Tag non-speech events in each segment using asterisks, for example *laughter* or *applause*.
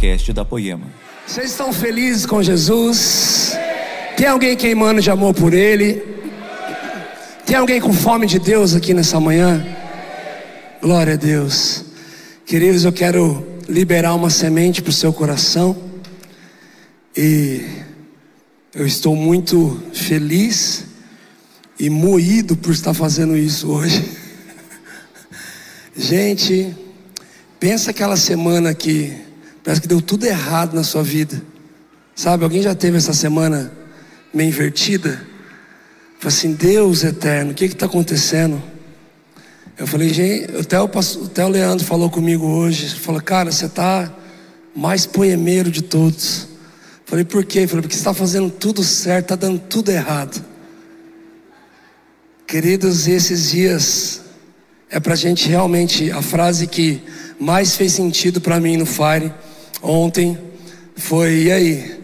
podcast da Poema. Vocês estão felizes com Jesus? Tem alguém queimando de amor por Ele? Tem alguém com fome de Deus aqui nessa manhã? Glória a Deus. Queridos, eu quero liberar uma semente para o seu coração. E eu estou muito feliz e moído por estar fazendo isso hoje. *laughs* Gente, pensa aquela semana que parece que deu tudo errado na sua vida. Sabe, alguém já teve essa semana meio invertida? Falei assim, Deus eterno, o que está acontecendo? Eu falei, gente, até o, Leandro falou comigo hoje, falou, cara, você está mais poemeiro de todos. Falei, por quê? Falei, porque você está fazendo tudo certo, está dando tudo errado. Queridos, esses dias é para gente realmente, a frase que mais fez sentido para mim no Fire ontem foi: e aí,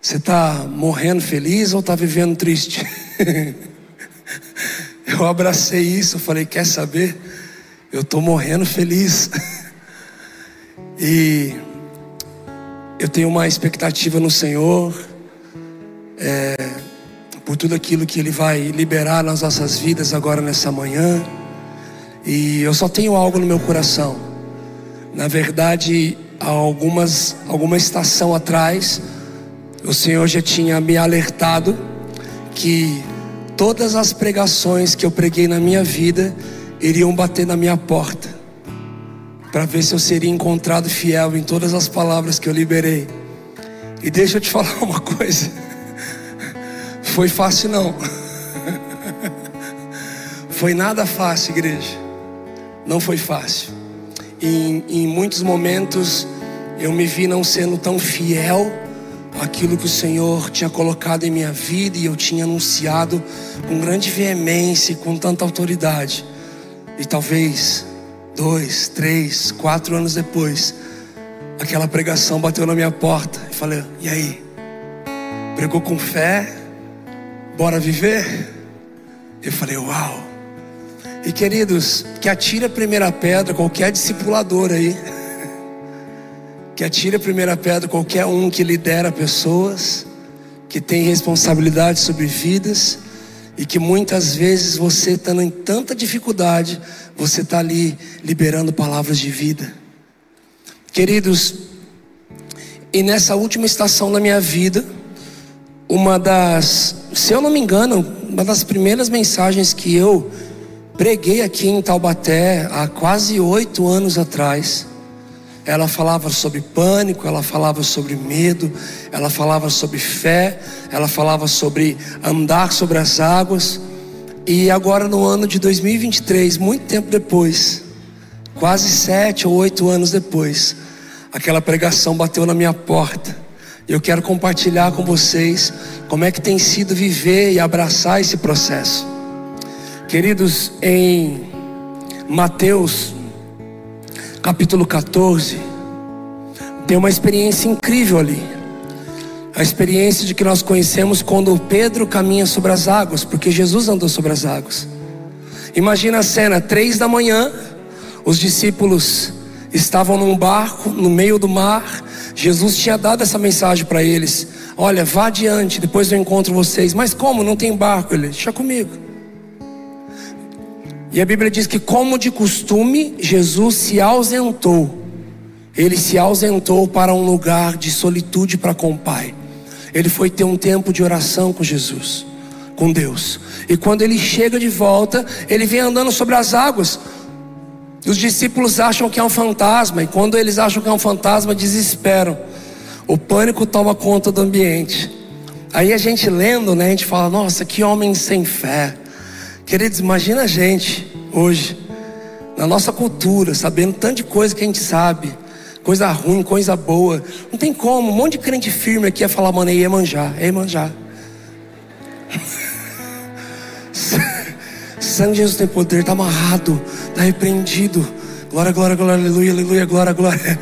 você está morrendo feliz ou está vivendo triste? *laughs* Eu abracei isso, falei: quer saber? Eu estou morrendo feliz. *laughs* e eu tenho uma expectativa no Senhor, é, por tudo aquilo que Ele vai liberar nas nossas vidas agora nessa manhã. E eu só tenho algo no meu coração. Na verdade, há algumas, alguma estação atrás, o Senhor já tinha me alertado que todas as pregações que eu preguei na minha vida iriam bater na minha porta, para ver se eu seria encontrado fiel em todas as palavras que eu liberei. E deixa eu te *laughs* falar uma coisa: foi fácil não, *laughs* foi nada fácil, igreja, não foi fácil. Em, em muitos momentos eu me vi não sendo tão fiel aquilo que o Senhor tinha colocado em minha vida e eu tinha anunciado com grande veemência e com tanta autoridade. E talvez dois, três, quatro anos depois, aquela pregação bateu na minha porta e falei: e aí? Pregou com fé? Bora viver? Eu falei: uau! E queridos, que atire a primeira pedra qualquer discipulador aí *laughs* que atire a primeira pedra qualquer um que lidera pessoas, que tem responsabilidade sobre vidas e que muitas vezes você estando em tanta dificuldade, você está ali liberando palavras de vida. Queridos, e nessa última estação da minha vida, uma das, se eu não me engano, uma das primeiras mensagens que eu preguei aqui em Taubaté há quase oito anos atrás, ela falava sobre pânico, ela falava sobre medo, ela falava sobre fé, ela falava sobre andar sobre as águas. E agora no ano de 2023, muito tempo depois, quase sete ou oito anos depois, aquela pregação bateu na minha porta. Eu quero compartilhar com vocês como é que tem sido viver e abraçar esse processo. Queridos, em Mateus capítulo 14, tem uma experiência incrível ali. A experiência de que nós conhecemos quando Pedro caminha sobre as águas, porque Jesus andou sobre as águas. Imagina a cena, três da manhã, os discípulos estavam num barco no meio do mar. Jesus tinha dado essa mensagem para eles: Olha, vá adiante, depois eu encontro vocês. Mas como? Não tem barco? Ele, deixa comigo. E a Bíblia diz que, como de costume, Jesus se ausentou. Ele se ausentou para um lugar de solitude para com o Pai. Ele foi ter um tempo de oração com Jesus, com Deus. E quando ele chega de volta, ele vem andando sobre as águas. Os discípulos acham que é um fantasma, e quando eles acham que é um fantasma, desesperam. O pânico toma conta do ambiente. Aí a gente lendo, né, a gente fala: "Nossa, que homem sem fé". Queridos, imagina a gente hoje, na nossa cultura, sabendo tanto de coisa que a gente sabe, coisa ruim, coisa boa. Não tem como, um monte de crente firme aqui a falar, mano, é Iemanjá, é Iemanjá. Sangue de Jesus tem poder, está amarrado, está repreendido. Glória, glória, glória, aleluia, aleluia, glória, glória.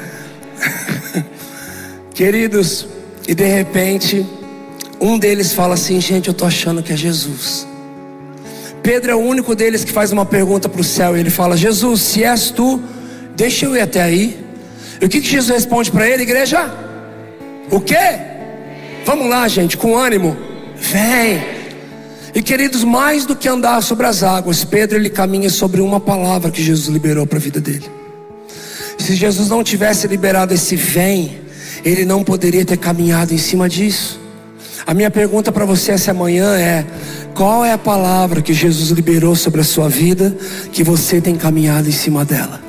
*laughs* Queridos, e de repente, um deles fala assim: gente, eu estou achando que é Jesus. Pedro é o único deles que faz uma pergunta para o céu e ele fala: Jesus, se és tu, deixa eu ir até aí. E o que, que Jesus responde para ele, igreja? O quê? Vamos lá, gente, com ânimo. Vem. E queridos, mais do que andar sobre as águas, Pedro ele caminha sobre uma palavra que Jesus liberou para a vida dele. Se Jesus não tivesse liberado esse vem, ele não poderia ter caminhado em cima disso. A minha pergunta para você essa manhã é: qual é a palavra que Jesus liberou sobre a sua vida que você tem caminhado em cima dela?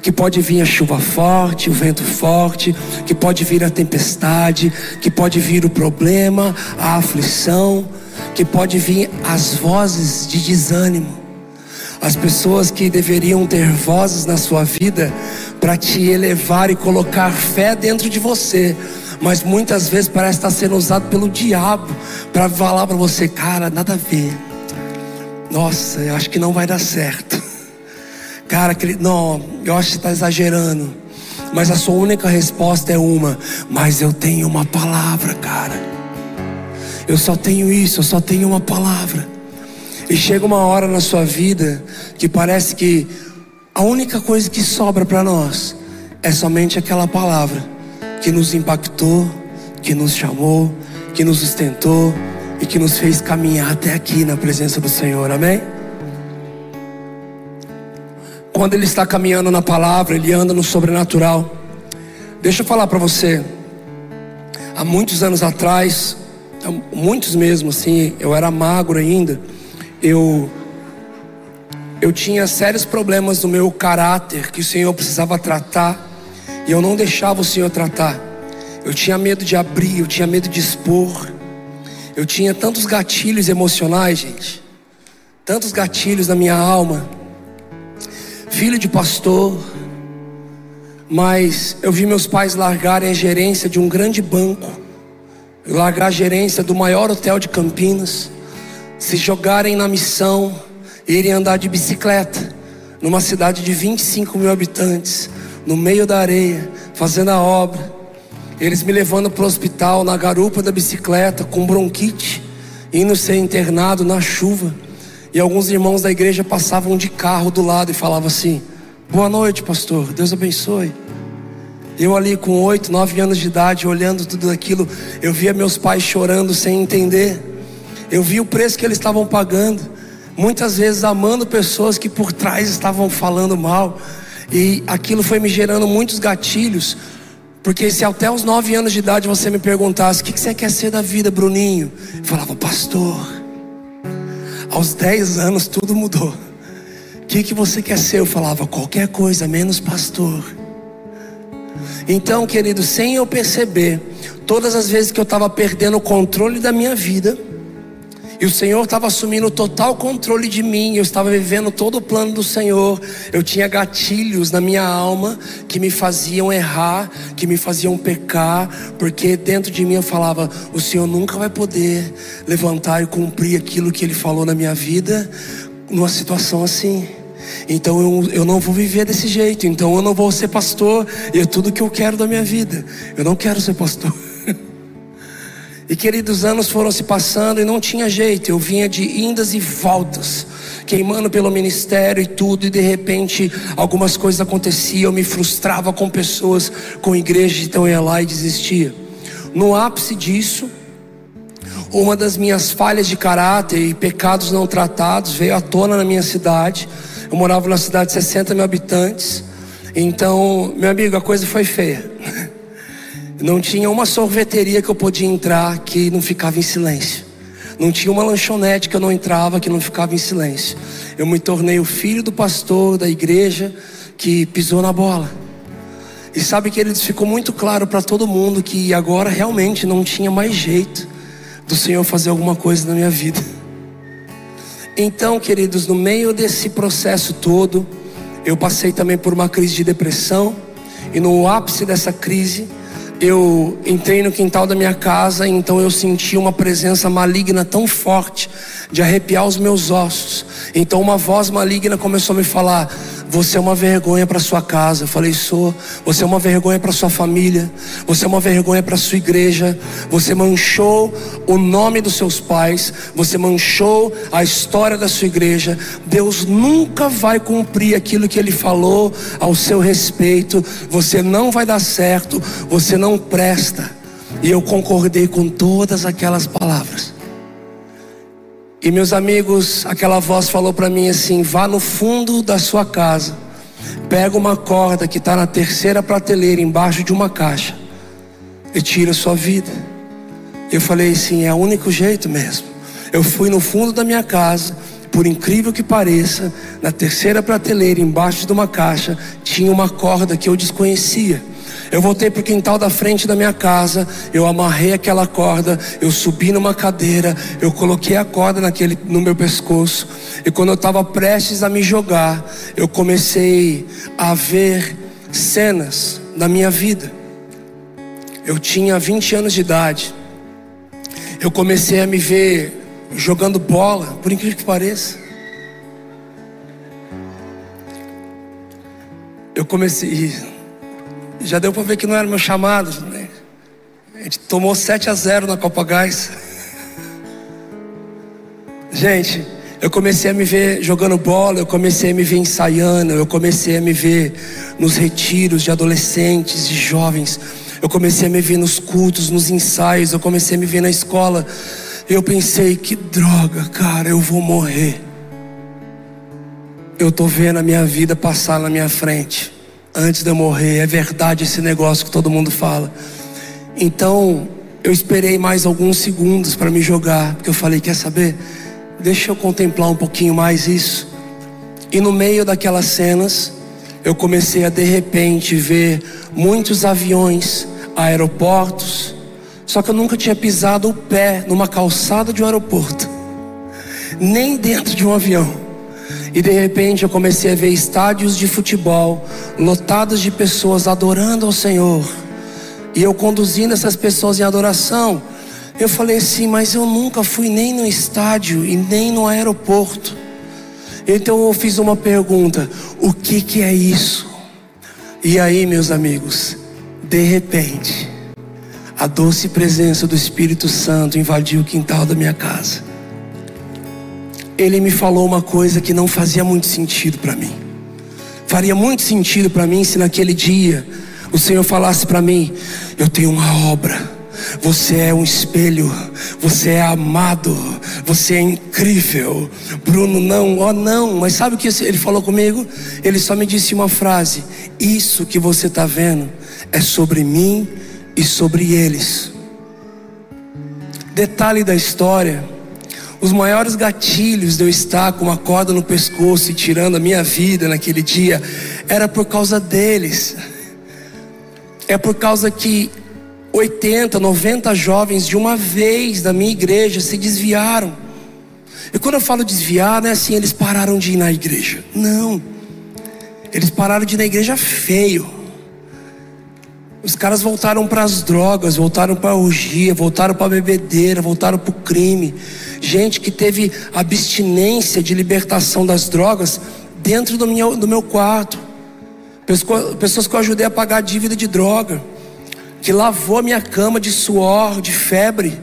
Que pode vir a chuva forte, o vento forte, que pode vir a tempestade, que pode vir o problema, a aflição, que pode vir as vozes de desânimo. As pessoas que deveriam ter vozes na sua vida para te elevar e colocar fé dentro de você, mas muitas vezes parece estar sendo usado pelo diabo para falar para você, cara, nada a ver. Nossa, eu acho que não vai dar certo. *laughs* Cara, não, eu acho que está exagerando. Mas a sua única resposta é uma: Mas eu tenho uma palavra, cara. Eu só tenho isso, eu só tenho uma palavra. E chega uma hora na sua vida que parece que a única coisa que sobra para nós é somente aquela palavra que nos impactou, que nos chamou, que nos sustentou e que nos fez caminhar até aqui na presença do Senhor. Amém? Quando ele está caminhando na palavra, ele anda no sobrenatural. Deixa eu falar para você. Há muitos anos atrás, muitos mesmo assim, eu era magro ainda. Eu eu tinha sérios problemas no meu caráter que o Senhor precisava tratar. E eu não deixava o Senhor tratar. Eu tinha medo de abrir, eu tinha medo de expor. Eu tinha tantos gatilhos emocionais, gente. Tantos gatilhos na minha alma. Filho de pastor. Mas eu vi meus pais largarem a gerência de um grande banco. Largar a gerência do maior hotel de Campinas. Se jogarem na missão. Irem andar de bicicleta. Numa cidade de 25 mil habitantes no meio da areia, fazendo a obra. Eles me levando para o hospital na garupa da bicicleta, com bronquite, indo ser internado na chuva. E alguns irmãos da igreja passavam de carro do lado e falavam assim: Boa noite, pastor, Deus abençoe. Eu ali com oito, nove anos de idade, olhando tudo aquilo, eu via meus pais chorando sem entender. Eu vi o preço que eles estavam pagando, muitas vezes amando pessoas que por trás estavam falando mal. E aquilo foi me gerando muitos gatilhos. Porque se até os nove anos de idade você me perguntasse: o que você quer ser da vida, Bruninho? Eu falava, pastor. Aos dez anos tudo mudou. O que, que você quer ser? Eu falava, qualquer coisa, menos pastor. Então, querido, sem eu perceber, todas as vezes que eu estava perdendo o controle da minha vida, e o Senhor estava assumindo total controle de mim, eu estava vivendo todo o plano do Senhor. Eu tinha gatilhos na minha alma que me faziam errar, que me faziam pecar, porque dentro de mim eu falava: o Senhor nunca vai poder levantar e cumprir aquilo que Ele falou na minha vida numa situação assim. Então eu, eu não vou viver desse jeito, então eu não vou ser pastor, e é tudo que eu quero da minha vida. Eu não quero ser pastor. *laughs* E queridos, anos foram se passando e não tinha jeito. Eu vinha de indas e voltas, queimando pelo ministério e tudo, e de repente algumas coisas aconteciam. Eu me frustrava com pessoas, com igreja, então eu ia lá e desistia. No ápice disso, uma das minhas falhas de caráter e pecados não tratados veio à tona na minha cidade. Eu morava numa cidade de 60 mil habitantes. Então, meu amigo, a coisa foi feia. Não tinha uma sorveteria que eu podia entrar que não ficava em silêncio. Não tinha uma lanchonete que eu não entrava que não ficava em silêncio. Eu me tornei o filho do pastor da igreja que pisou na bola. E sabe que ele ficou muito claro para todo mundo que agora realmente não tinha mais jeito do Senhor fazer alguma coisa na minha vida. Então, queridos, no meio desse processo todo, eu passei também por uma crise de depressão, e no ápice dessa crise, eu entrei no quintal da minha casa, então eu senti uma presença maligna tão forte de arrepiar os meus ossos. Então uma voz maligna começou a me falar: Você é uma vergonha para sua casa. Eu falei: Sou. Você é uma vergonha para sua família. Você é uma vergonha para sua igreja. Você manchou o nome dos seus pais. Você manchou a história da sua igreja. Deus nunca vai cumprir aquilo que Ele falou ao seu respeito. Você não vai dar certo. Você não presta. E eu concordei com todas aquelas palavras. E meus amigos, aquela voz falou para mim assim: vá no fundo da sua casa, pega uma corda que está na terceira prateleira embaixo de uma caixa e tira a sua vida. Eu falei assim: é o único jeito mesmo. Eu fui no fundo da minha casa, por incrível que pareça, na terceira prateleira embaixo de uma caixa tinha uma corda que eu desconhecia. Eu voltei para o quintal da frente da minha casa, eu amarrei aquela corda, eu subi numa cadeira, eu coloquei a corda naquele, no meu pescoço, e quando eu estava prestes a me jogar, eu comecei a ver cenas da minha vida. Eu tinha 20 anos de idade, eu comecei a me ver jogando bola, por incrível que pareça. Eu comecei. Já deu para ver que não era meu chamado. Né? A gente tomou 7 a 0 na Copa Gás. Gente, eu comecei a me ver jogando bola, eu comecei a me ver ensaiando, eu comecei a me ver nos retiros de adolescentes, de jovens. Eu comecei a me ver nos cultos, nos ensaios, eu comecei a me ver na escola. Eu pensei, que droga, cara, eu vou morrer. Eu tô vendo a minha vida passar na minha frente antes de eu morrer. É verdade esse negócio que todo mundo fala. Então, eu esperei mais alguns segundos para me jogar, porque eu falei: quer saber? Deixa eu contemplar um pouquinho mais isso. E no meio daquelas cenas, eu comecei a de repente ver muitos aviões, aeroportos, só que eu nunca tinha pisado o pé numa calçada de um aeroporto, nem dentro de um avião. E de repente eu comecei a ver estádios de futebol lotados de pessoas adorando ao Senhor. E eu conduzindo essas pessoas em adoração. Eu falei assim, mas eu nunca fui nem no estádio e nem no aeroporto. Então eu fiz uma pergunta: o que, que é isso? E aí, meus amigos, de repente, a doce presença do Espírito Santo invadiu o quintal da minha casa ele me falou uma coisa que não fazia muito sentido para mim. Faria muito sentido para mim se naquele dia o Senhor falasse para mim: Eu tenho uma obra. Você é um espelho, você é amado, você é incrível. Bruno, não, ó oh, não, mas sabe o que ele falou comigo? Ele só me disse uma frase: Isso que você está vendo é sobre mim e sobre eles. Detalhe da história os maiores gatilhos de eu estar com uma corda no pescoço e tirando a minha vida naquele dia era por causa deles. É por causa que 80, 90 jovens de uma vez da minha igreja se desviaram. E quando eu falo desviar, não é assim, eles pararam de ir na igreja. Não. Eles pararam de ir na igreja feio. Os caras voltaram para as drogas, voltaram para a orgia, voltaram para a bebedeira, voltaram para o crime. Gente que teve abstinência de libertação das drogas dentro do meu, do meu quarto. Pessoas que eu ajudei a pagar a dívida de droga. Que lavou a minha cama de suor, de febre.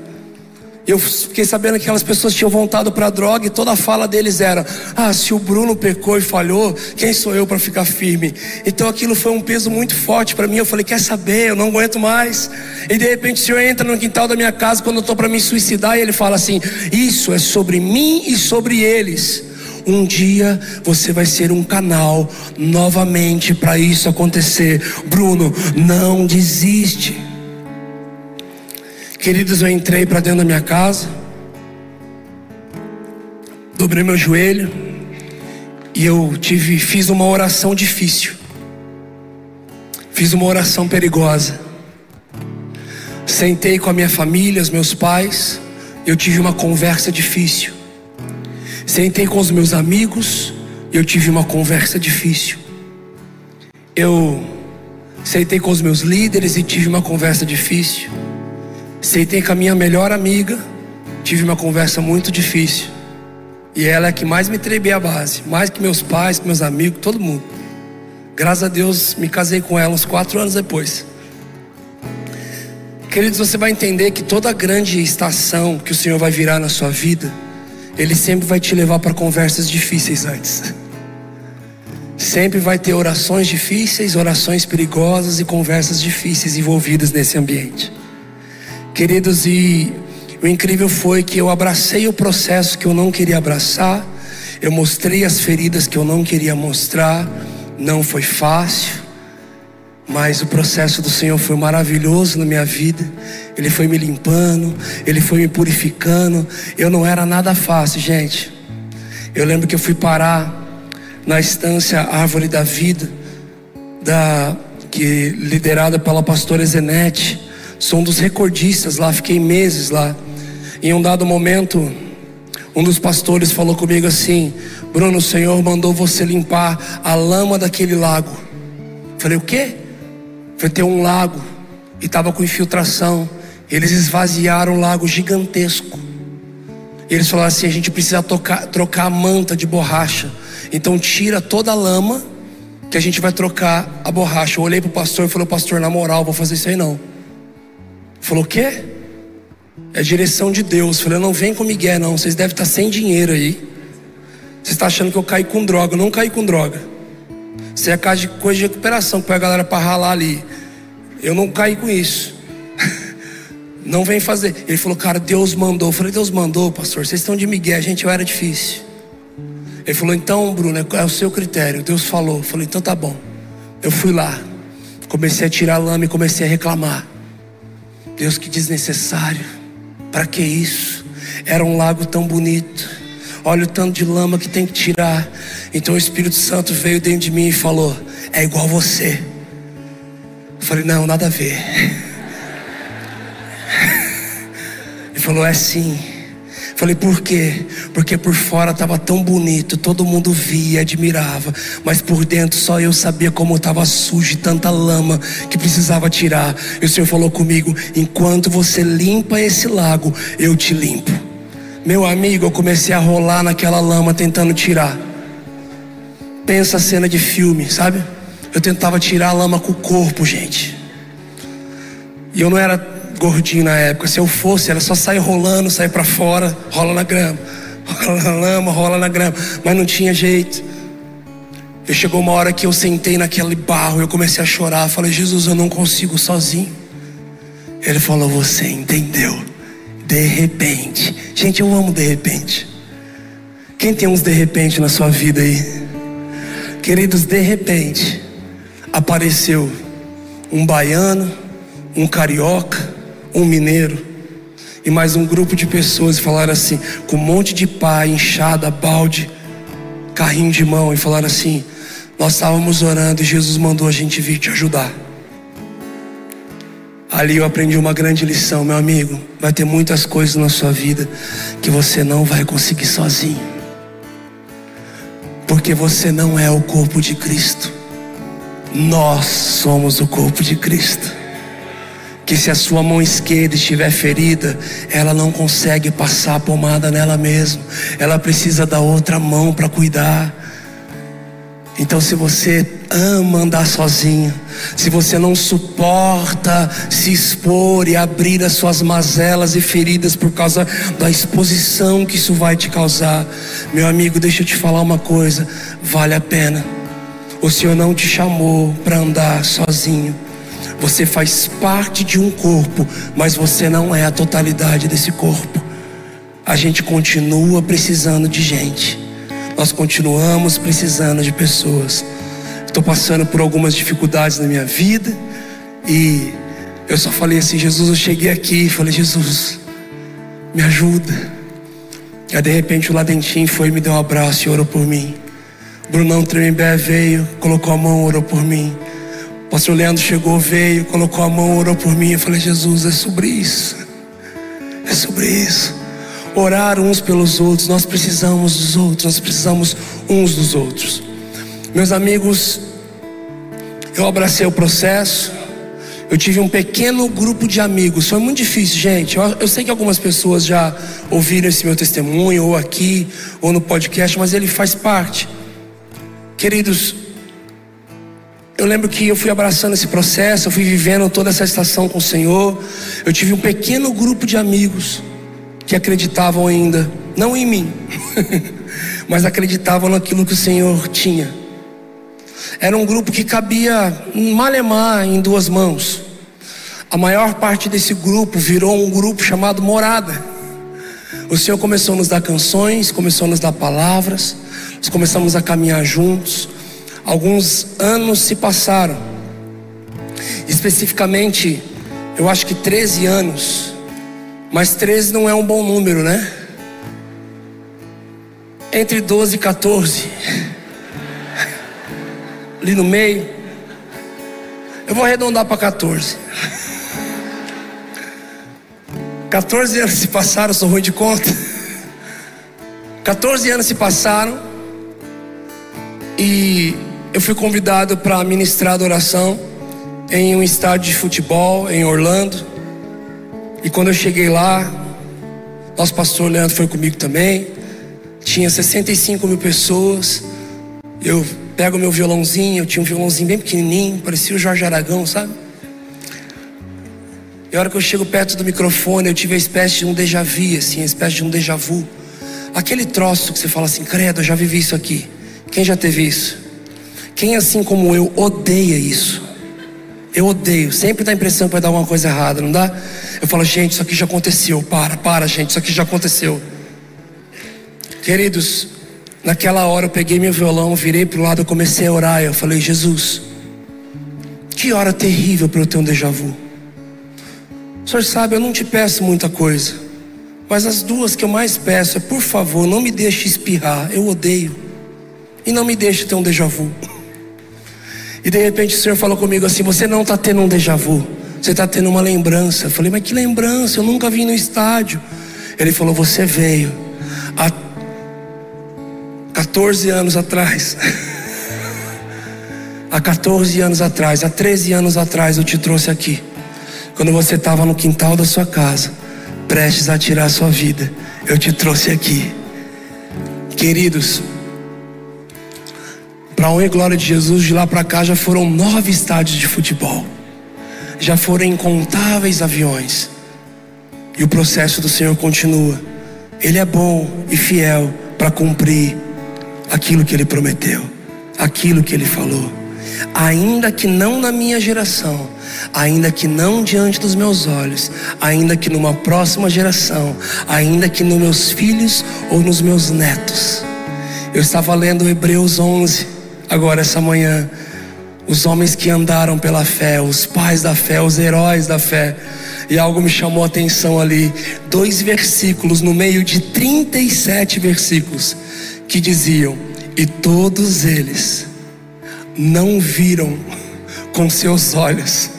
Eu fiquei sabendo que aquelas pessoas tinham voltado para a droga e toda a fala deles era: Ah, se o Bruno pecou e falhou, quem sou eu para ficar firme? Então aquilo foi um peso muito forte para mim. Eu falei: Quer saber? Eu não aguento mais. E de repente o Senhor entra no quintal da minha casa quando eu estou para me suicidar e ele fala assim: Isso é sobre mim e sobre eles. Um dia você vai ser um canal novamente para isso acontecer. Bruno, não desiste. Queridos, eu entrei para dentro da minha casa, dobrei meu joelho e eu tive, fiz uma oração difícil. Fiz uma oração perigosa. Sentei com a minha família, os meus pais, eu tive uma conversa difícil. Sentei com os meus amigos, eu tive uma conversa difícil. Eu sentei com os meus líderes e tive uma conversa difícil. Sentei com a minha melhor amiga, tive uma conversa muito difícil. E ela é que mais me trebei a base, mais que meus pais, que meus amigos, todo mundo. Graças a Deus me casei com ela uns quatro anos depois. Queridos, você vai entender que toda grande estação que o Senhor vai virar na sua vida, Ele sempre vai te levar para conversas difíceis antes. Sempre vai ter orações difíceis, orações perigosas e conversas difíceis envolvidas nesse ambiente. Queridos, e o incrível foi que eu abracei o processo que eu não queria abraçar, eu mostrei as feridas que eu não queria mostrar, não foi fácil, mas o processo do Senhor foi maravilhoso na minha vida. Ele foi me limpando, ele foi me purificando. Eu não era nada fácil, gente. Eu lembro que eu fui parar na estância Árvore da Vida, da que liderada pela pastora Zenete. Sou um dos recordistas lá, fiquei meses lá. Em um dado momento, um dos pastores falou comigo assim: Bruno, o Senhor mandou você limpar a lama daquele lago. Falei, o quê? Foi ter um lago e estava com infiltração. Eles esvaziaram um lago gigantesco. E eles falaram assim: a gente precisa tocar, trocar a manta de borracha. Então tira toda a lama que a gente vai trocar a borracha. Eu olhei para o pastor e falei: Pastor, na moral, vou fazer isso aí não. Falou: O quê? É direção de Deus. Falei: Não vem com Miguel, não. Vocês devem estar sem dinheiro aí. Você está achando que eu caí com droga? Eu não caí com droga. Isso é de coisa de recuperação, que a galera para ralar ali. Eu não caí com isso. *laughs* Não vem fazer. Ele falou, cara, Deus mandou. Eu falei, Deus mandou, pastor. Vocês estão de Miguel, gente, eu era difícil. Ele falou, então, Bruno, é o seu critério. Deus falou. Eu falei, então tá bom. Eu fui lá. Comecei a tirar lama e comecei a reclamar. Deus, que desnecessário. Para que isso? Era um lago tão bonito. Olha o tanto de lama que tem que tirar. Então o Espírito Santo veio dentro de mim e falou: É igual você. Eu falei: Não, nada a ver. *laughs* Ele falou: É sim. Falei, por quê? Porque por fora estava tão bonito, todo mundo via, admirava, mas por dentro só eu sabia como estava sujo e tanta lama que precisava tirar. E o Senhor falou comigo: enquanto você limpa esse lago, eu te limpo. Meu amigo, eu comecei a rolar naquela lama tentando tirar. Pensa a cena de filme, sabe? Eu tentava tirar a lama com o corpo, gente. E eu não era gordinho na época. Se eu fosse, era só sair rolando, sair para fora, rola na grama, *laughs* rola na lama, rola na grama. Mas não tinha jeito. E chegou uma hora que eu sentei naquele barro, eu comecei a chorar. Falei, Jesus, eu não consigo sozinho. Ele falou, você entendeu. De repente. Gente, eu amo de repente. Quem tem uns de repente na sua vida aí? Queridos, de repente apareceu um baiano, um carioca, um mineiro e mais um grupo de pessoas falaram assim, com um monte de pá, enxada, balde, carrinho de mão, e falaram assim: Nós estávamos orando e Jesus mandou a gente vir te ajudar. Ali eu aprendi uma grande lição, meu amigo. Vai ter muitas coisas na sua vida que você não vai conseguir sozinho, porque você não é o corpo de Cristo, nós somos o corpo de Cristo que se a sua mão esquerda estiver ferida, ela não consegue passar a pomada nela mesma. Ela precisa da outra mão para cuidar. Então, se você ama andar sozinho, se você não suporta se expor e abrir as suas mazelas e feridas por causa da exposição que isso vai te causar, meu amigo, deixa eu te falar uma coisa: vale a pena. O Senhor não te chamou para andar sozinho. Você faz parte de um corpo, mas você não é a totalidade desse corpo. A gente continua precisando de gente. Nós continuamos precisando de pessoas. Estou passando por algumas dificuldades na minha vida e eu só falei assim: Jesus, eu cheguei aqui e falei: Jesus, me ajuda. E aí, de repente o Ladentim foi me deu um abraço e orou por mim. Brunão Tremembé veio, colocou a mão, orou por mim. Pastor Leandro chegou, veio, colocou a mão, orou por mim. Eu falei, Jesus, é sobre isso. É sobre isso. Orar uns pelos outros. Nós precisamos dos outros. Nós precisamos uns dos outros. Meus amigos, eu abracei o processo. Eu tive um pequeno grupo de amigos. Foi muito difícil, gente. Eu, eu, sei que algumas pessoas já ouviram esse meu testemunho, ou aqui, ou no podcast, mas ele faz parte. Queridos, eu lembro que eu fui abraçando esse processo, eu fui vivendo toda essa estação com o Senhor. Eu tive um pequeno grupo de amigos que acreditavam ainda, não em mim, *laughs* mas acreditavam naquilo que o Senhor tinha. Era um grupo que cabia malemar em duas mãos. A maior parte desse grupo virou um grupo chamado Morada. O Senhor começou a nos dar canções, começou a nos dar palavras, nós começamos a caminhar juntos. Alguns anos se passaram, especificamente, eu acho que 13 anos, mas 13 não é um bom número, né? Entre 12 e 14, ali no meio, eu vou arredondar para 14. 14 anos se passaram, sou ruim de conta. 14 anos se passaram e eu fui convidado para ministrar adoração em um estádio de futebol em Orlando. E quando eu cheguei lá, nosso pastor Leandro foi comigo também. Tinha 65 mil pessoas. Eu pego meu violãozinho, eu tinha um violãozinho bem pequenininho, parecia o Jorge Aragão, sabe? E a hora que eu chego perto do microfone, eu tive a espécie de um déjà vu, assim, a espécie de um déjà vu. Aquele troço que você fala assim, credo, eu já vivi isso aqui. Quem já teve isso? Quem assim como eu odeia isso? Eu odeio, sempre dá a impressão que vai dar alguma coisa errada, não dá? Eu falo, gente, isso aqui já aconteceu. Para, para, gente, isso aqui já aconteceu. Queridos, naquela hora eu peguei meu violão, virei para o lado, comecei a orar. Eu falei, Jesus, que hora terrível para eu ter um déjà vu. O senhor sabe, eu não te peço muita coisa, mas as duas que eu mais peço é, por favor, não me deixe espirrar, eu odeio, e não me deixe ter um déjà vu. E de repente o Senhor falou comigo assim: Você não está tendo um déjà vu, você está tendo uma lembrança. Eu falei: Mas que lembrança? Eu nunca vim no estádio. Ele falou: Você veio há 14 *laughs* anos atrás. há 14 anos atrás, há 13 anos atrás eu te trouxe aqui. Quando você estava no quintal da sua casa, prestes a tirar a sua vida, eu te trouxe aqui. Queridos, para honra e glória de Jesus, de lá para cá já foram nove estádios de futebol, já foram incontáveis aviões, e o processo do Senhor continua. Ele é bom e fiel para cumprir aquilo que Ele prometeu, aquilo que Ele falou. Ainda que não na minha geração, ainda que não diante dos meus olhos, ainda que numa próxima geração, ainda que nos meus filhos ou nos meus netos. Eu estava lendo Hebreus 11 agora essa manhã. Os homens que andaram pela fé, os pais da fé, os heróis da fé. E algo me chamou a atenção ali. Dois versículos no meio de 37 versículos que diziam: E todos eles não viram com seus olhos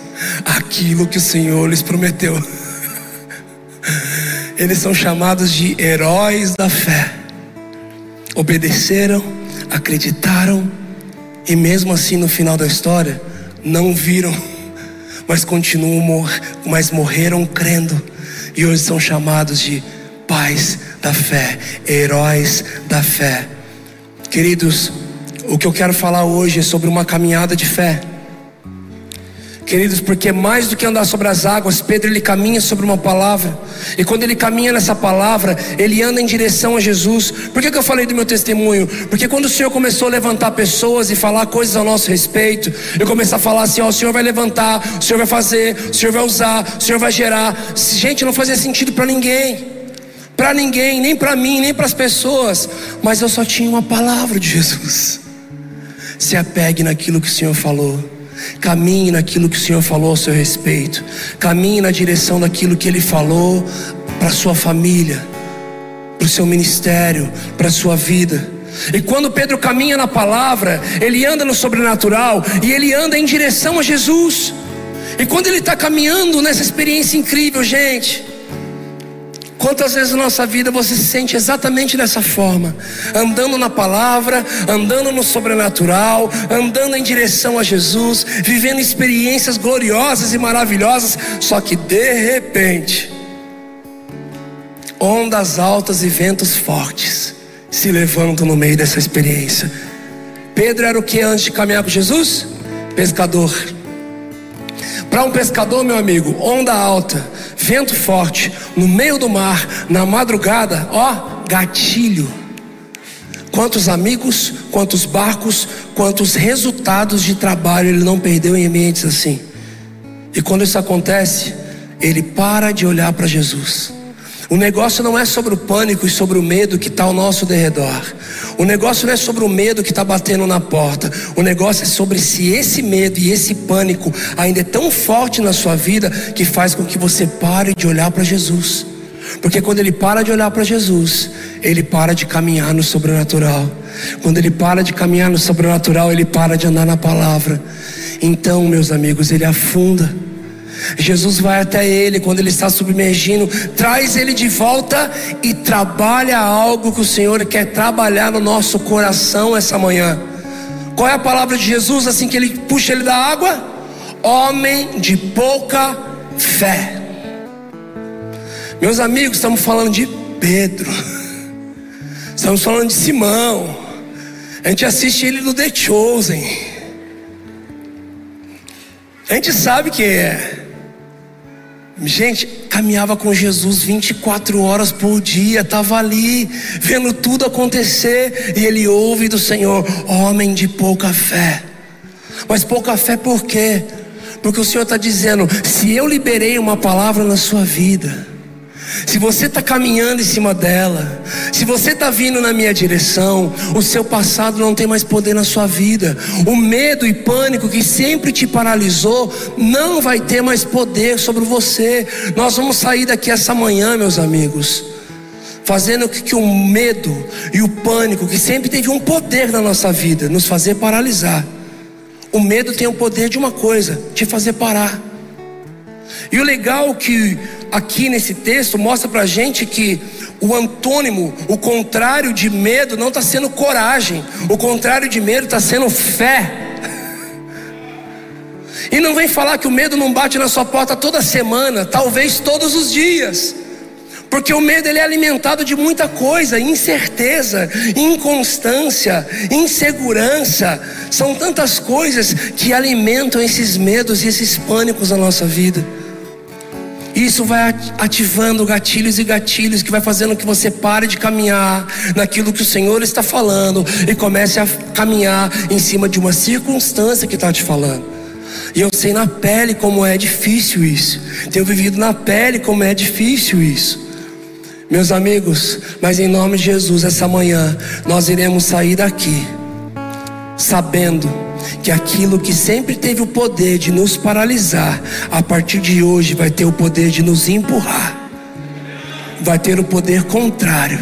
aquilo que o Senhor lhes prometeu. *laughs* Eles são chamados de heróis da fé. Obedeceram, acreditaram e mesmo assim, no final da história, não viram, *laughs* mas continuam, mas morreram crendo. E hoje são chamados de pais da fé, heróis da fé. Queridos, o que eu quero falar hoje é sobre uma caminhada de fé. Queridos, porque mais do que andar sobre as águas, Pedro ele caminha sobre uma palavra. E quando ele caminha nessa palavra, ele anda em direção a Jesus. Por que, que eu falei do meu testemunho? Porque quando o Senhor começou a levantar pessoas e falar coisas ao nosso respeito, eu comecei a falar assim: ó, o Senhor vai levantar, o Senhor vai fazer, o Senhor vai usar, o Senhor vai gerar. Gente, não fazia sentido para ninguém. Para ninguém, nem para mim, nem para as pessoas. Mas eu só tinha uma palavra de Jesus. Se apegue naquilo que o Senhor falou. Caminhe naquilo que o Senhor falou ao seu respeito. Caminhe na direção daquilo que Ele falou para sua família, para o seu ministério, para a sua vida. E quando Pedro caminha na palavra, ele anda no sobrenatural e ele anda em direção a Jesus. E quando ele está caminhando nessa experiência incrível, gente, Quantas vezes na nossa vida você se sente exatamente dessa forma, andando na palavra, andando no sobrenatural, andando em direção a Jesus, vivendo experiências gloriosas e maravilhosas, só que de repente, ondas altas e ventos fortes se levantam no meio dessa experiência. Pedro era o que antes de caminhar com Jesus? pescador. Para um pescador, meu amigo, onda alta, vento forte, no meio do mar, na madrugada, ó, gatilho. Quantos amigos, quantos barcos, quantos resultados de trabalho ele não perdeu em ambientes assim. E quando isso acontece, ele para de olhar para Jesus. O negócio não é sobre o pânico e sobre o medo que está ao nosso derredor. O negócio não é sobre o medo que está batendo na porta. O negócio é sobre se esse medo e esse pânico ainda é tão forte na sua vida que faz com que você pare de olhar para Jesus. Porque quando ele para de olhar para Jesus, ele para de caminhar no sobrenatural. Quando ele para de caminhar no sobrenatural, ele para de andar na palavra. Então, meus amigos, ele afunda. Jesus vai até ele quando ele está submergindo, traz ele de volta e trabalha algo que o Senhor quer trabalhar no nosso coração essa manhã. Qual é a palavra de Jesus assim que ele puxa ele da água? Homem de pouca fé. Meus amigos, estamos falando de Pedro, estamos falando de Simão. A gente assiste ele no The Chosen. A gente sabe quem é. Gente, caminhava com Jesus 24 horas por dia, estava ali, vendo tudo acontecer, e ele ouve do Senhor, homem de pouca fé. Mas pouca fé por quê? Porque o Senhor está dizendo: se eu liberei uma palavra na sua vida, se você está caminhando em cima dela, se você está vindo na minha direção, o seu passado não tem mais poder na sua vida. O medo e pânico que sempre te paralisou não vai ter mais poder sobre você. Nós vamos sair daqui essa manhã, meus amigos, fazendo que, que o medo e o pânico que sempre teve um poder na nossa vida, nos fazer paralisar. O medo tem o poder de uma coisa, te fazer parar. E o legal que aqui nesse texto mostra pra gente que o antônimo, o contrário de medo, não está sendo coragem, o contrário de medo está sendo fé. *laughs* E não vem falar que o medo não bate na sua porta toda semana, talvez todos os dias. Porque o medo ele é alimentado de muita coisa, incerteza, inconstância, insegurança. São tantas coisas que alimentam esses medos e esses pânicos na nossa vida. Isso vai ativando gatilhos e gatilhos que vai fazendo que você pare de caminhar naquilo que o Senhor está falando e comece a caminhar em cima de uma circunstância que está te falando. E eu sei na pele como é difícil isso. Tenho vivido na pele como é difícil isso. Meus amigos, mas em nome de Jesus, essa manhã nós iremos sair daqui sabendo que aquilo que sempre teve o poder de nos paralisar, a partir de hoje vai ter o poder de nos empurrar, vai ter o poder contrário,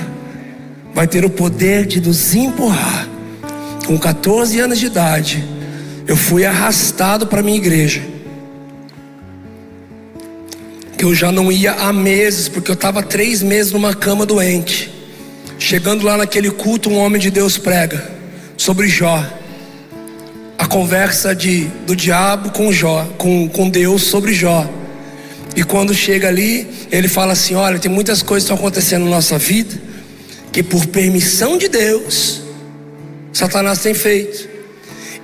vai ter o poder de nos empurrar. Com 14 anos de idade, eu fui arrastado para minha igreja. Que eu já não ia há meses, porque eu estava três meses numa cama doente. Chegando lá naquele culto, um homem de Deus prega sobre Jó conversa de, do diabo com Jó, com, com Deus sobre Jó. E quando chega ali, ele fala assim: Olha, tem muitas coisas que estão acontecendo na nossa vida, que por permissão de Deus, Satanás tem feito.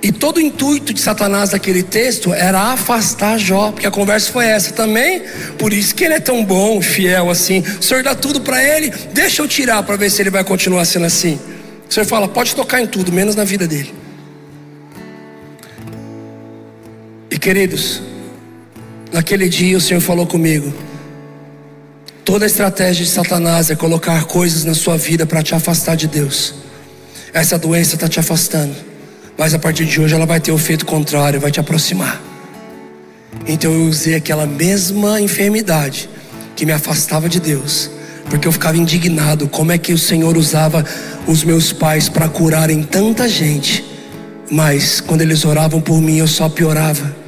E todo o intuito de Satanás naquele texto era afastar Jó, porque a conversa foi essa também. Por isso que ele é tão bom, fiel assim. O Senhor dá tudo para ele, deixa eu tirar para ver se ele vai continuar sendo assim. O Senhor fala: pode tocar em tudo, menos na vida dele. Queridos, naquele dia o Senhor falou comigo. Toda a estratégia de Satanás é colocar coisas na sua vida para te afastar de Deus. Essa doença está te afastando, mas a partir de hoje ela vai ter o efeito contrário, vai te aproximar. Então eu usei aquela mesma enfermidade que me afastava de Deus, porque eu ficava indignado como é que o Senhor usava os meus pais para curarem tanta gente, mas quando eles oravam por mim eu só piorava.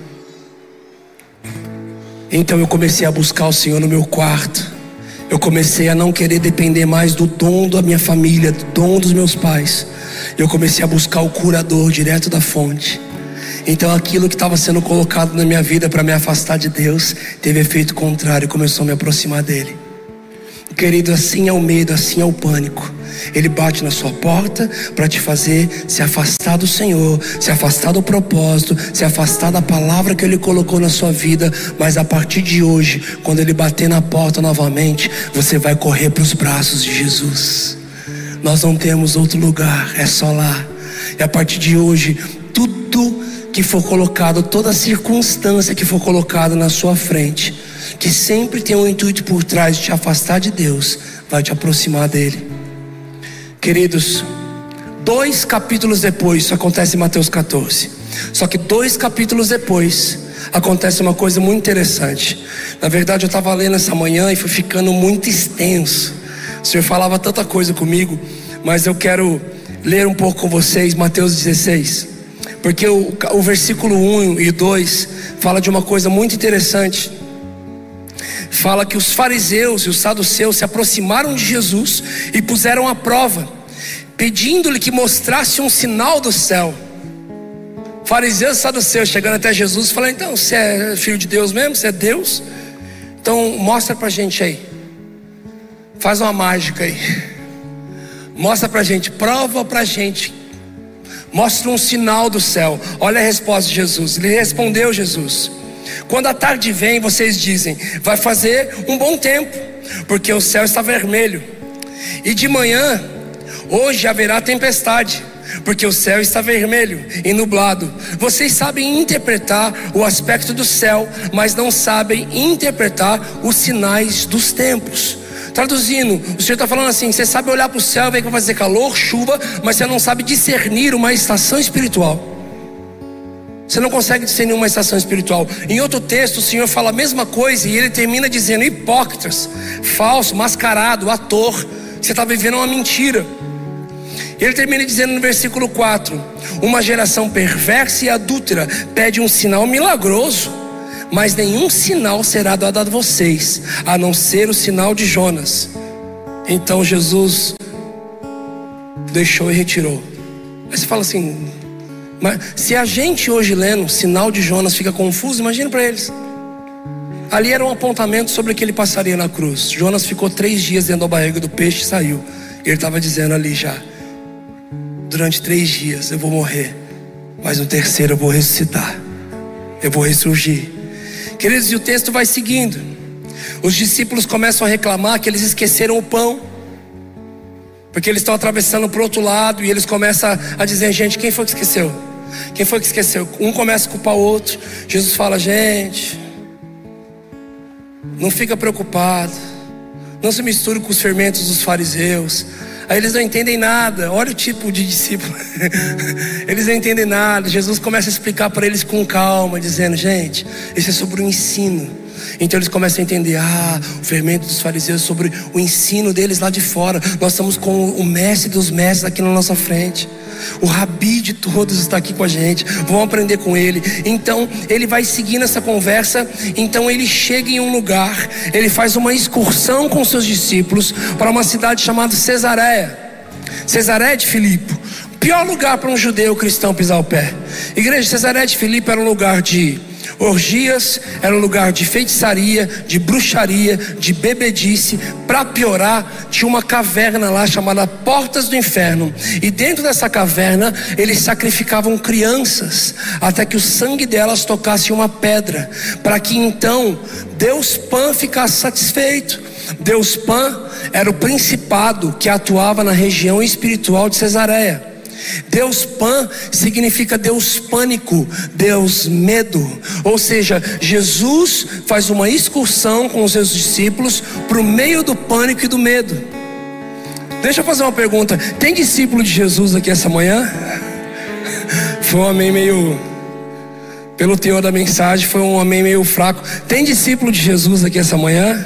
Então eu comecei a buscar o Senhor no meu quarto. Eu comecei a não querer depender mais do dom da minha família, do dom dos meus pais. Eu comecei a buscar o curador direto da fonte. Então aquilo que estava sendo colocado na minha vida para me afastar de Deus teve efeito contrário, começou a me aproximar dele. Querido, assim é o medo, assim é o pânico. Ele bate na sua porta para te fazer se afastar do Senhor, se afastar do propósito, se afastar da palavra que Ele colocou na sua vida. Mas a partir de hoje, quando Ele bater na porta novamente, você vai correr para os braços de Jesus. Nós não temos outro lugar, é só lá. E a partir de hoje, que for colocado, toda circunstância que for colocada na sua frente, que sempre tem um intuito por trás de te afastar de Deus, vai te aproximar dele. Queridos, dois capítulos depois, isso acontece em Mateus 14. Só que dois capítulos depois, acontece uma coisa muito interessante. Na verdade, eu estava lendo essa manhã e foi ficando muito extenso. O Senhor falava tanta coisa comigo, mas eu quero ler um pouco com vocês Mateus 16, porque o, o versículo 1 e 2 fala de uma coisa muito interessante. Fala que os fariseus e os saduceus se aproximaram de Jesus e puseram à prova, pedindo-lhe que mostrasse um sinal do céu. Fariseus e saduceus chegando até Jesus, falando: Então, você é filho de Deus mesmo? Você é Deus? Então, mostra pra gente aí. Faz uma mágica aí. Mostra pra gente, prova pra gente. Mostra um sinal do céu. Olha a resposta de Jesus. Ele respondeu Jesus: Quando a tarde vem, vocês dizem, vai fazer um bom tempo, porque o céu está vermelho. E de manhã, hoje haverá tempestade porque o céu está vermelho e nublado. Vocês sabem interpretar o aspecto do céu, mas não sabem interpretar os sinais dos tempos. Traduzindo, o Senhor está falando assim: você sabe olhar para o céu, ver que vai fazer calor, chuva, mas você não sabe discernir uma estação espiritual. Você não consegue discernir uma estação espiritual. Em outro texto, o Senhor fala a mesma coisa e ele termina dizendo: hipócritas, falso, mascarado, ator. Você está vivendo uma mentira. Ele termina dizendo no versículo 4: Uma geração perversa e adúltera pede um sinal milagroso mas nenhum sinal será dado a vocês, a não ser o sinal de Jonas. Então Jesus deixou e retirou. Aí você fala assim, mas se a gente hoje lendo sinal de Jonas fica confuso, imagina para eles. Ali era um apontamento sobre que ele passaria na cruz. Jonas ficou três dias dentro da barriga do peixe e saiu. Ele estava dizendo ali já: durante três dias eu vou morrer, mas no terceiro eu vou ressuscitar, eu vou ressurgir. Queridos, e o texto vai seguindo. Os discípulos começam a reclamar que eles esqueceram o pão. Porque eles estão atravessando para o outro lado e eles começam a dizer: gente, quem foi que esqueceu? Quem foi que esqueceu? Um começa a culpar o outro. Jesus fala: gente, não fica preocupado. Não se misture com os fermentos dos fariseus. Aí eles não entendem nada. Olha o tipo de discípulo. *laughs* eles não entendem nada. Jesus começa a explicar para eles com calma, dizendo: gente, isso é sobre o ensino. Então eles começam a entender: ah, o fermento dos fariseus sobre o ensino deles lá de fora. Nós estamos com o mestre dos mestres aqui na nossa frente. O rabi de todos está aqui com a gente. Vamos aprender com ele. Então ele vai seguindo essa conversa. Então ele chega em um lugar. Ele faz uma excursão com seus discípulos para uma cidade chamada Cesareia. Cesareia de Filipe. Pior lugar para um judeu cristão pisar o pé. Igreja Cesareia de Filipe era um lugar de Orgias era um lugar de feitiçaria, de bruxaria, de bebedice. Para piorar, tinha uma caverna lá chamada Portas do Inferno. E dentro dessa caverna, eles sacrificavam crianças, até que o sangue delas tocasse uma pedra, para que então Deus Pan ficasse satisfeito. Deus Pan era o principado que atuava na região espiritual de Cesareia. Deus Pan significa Deus pânico, Deus medo. Ou seja, Jesus faz uma excursão com os seus discípulos para o meio do pânico e do medo. Deixa eu fazer uma pergunta: tem discípulo de Jesus aqui essa manhã? *laughs* Foi um amém meio. Pelo teor da mensagem, foi um amém meio fraco. Tem discípulo de Jesus aqui essa manhã?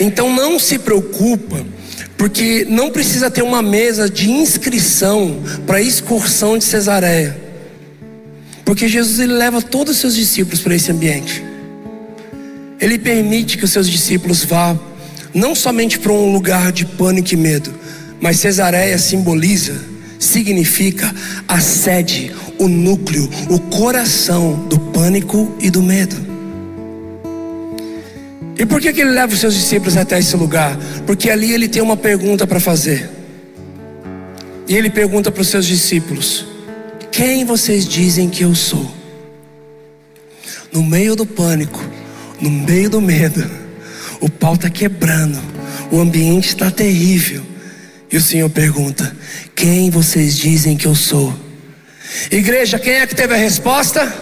Então não se preocupa porque não precisa ter uma mesa de inscrição para a excursão de Cesareia. Porque Jesus ele leva todos os seus discípulos para esse ambiente. Ele permite que os seus discípulos vá não somente para um lugar de pânico e medo, mas Cesareia simboliza, significa a sede, o núcleo, o coração do pânico e do medo. E por que, que ele leva os seus discípulos até esse lugar? Porque ali ele tem uma pergunta para fazer. E ele pergunta para os seus discípulos: Quem vocês dizem que eu sou? No meio do pânico, no meio do medo, o pau está quebrando, o ambiente está terrível. E o Senhor pergunta: Quem vocês dizem que eu sou? Igreja, quem é que teve a resposta?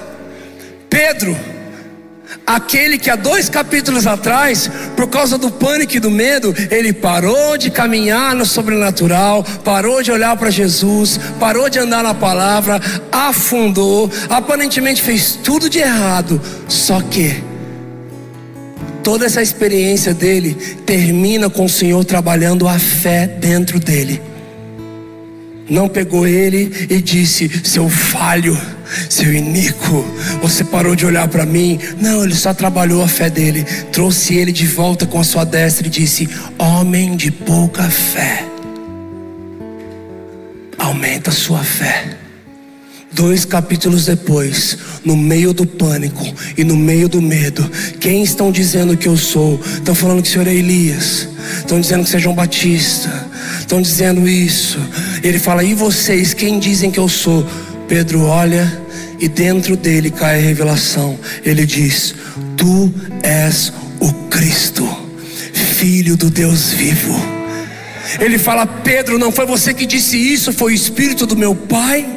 Pedro. Aquele que há dois capítulos atrás, por causa do pânico e do medo, ele parou de caminhar no sobrenatural, parou de olhar para Jesus, parou de andar na palavra, afundou, aparentemente fez tudo de errado. Só que toda essa experiência dele termina com o Senhor trabalhando a fé dentro dele. Não pegou ele e disse: Seu falho seu iníquo, você parou de olhar para mim. Não, ele só trabalhou a fé dele, trouxe ele de volta com a sua destra e disse: Homem de pouca fé, aumenta a sua fé. Dois capítulos depois, no meio do pânico e no meio do medo, quem estão dizendo que eu sou? Estão falando que o Senhor é Elias, estão dizendo que você é João Batista, estão dizendo isso. Ele fala: E vocês, quem dizem que eu sou? Pedro olha e dentro dele cai a revelação. Ele diz: Tu és o Cristo, Filho do Deus vivo. Ele fala: Pedro, não foi você que disse isso, foi o Espírito do meu Pai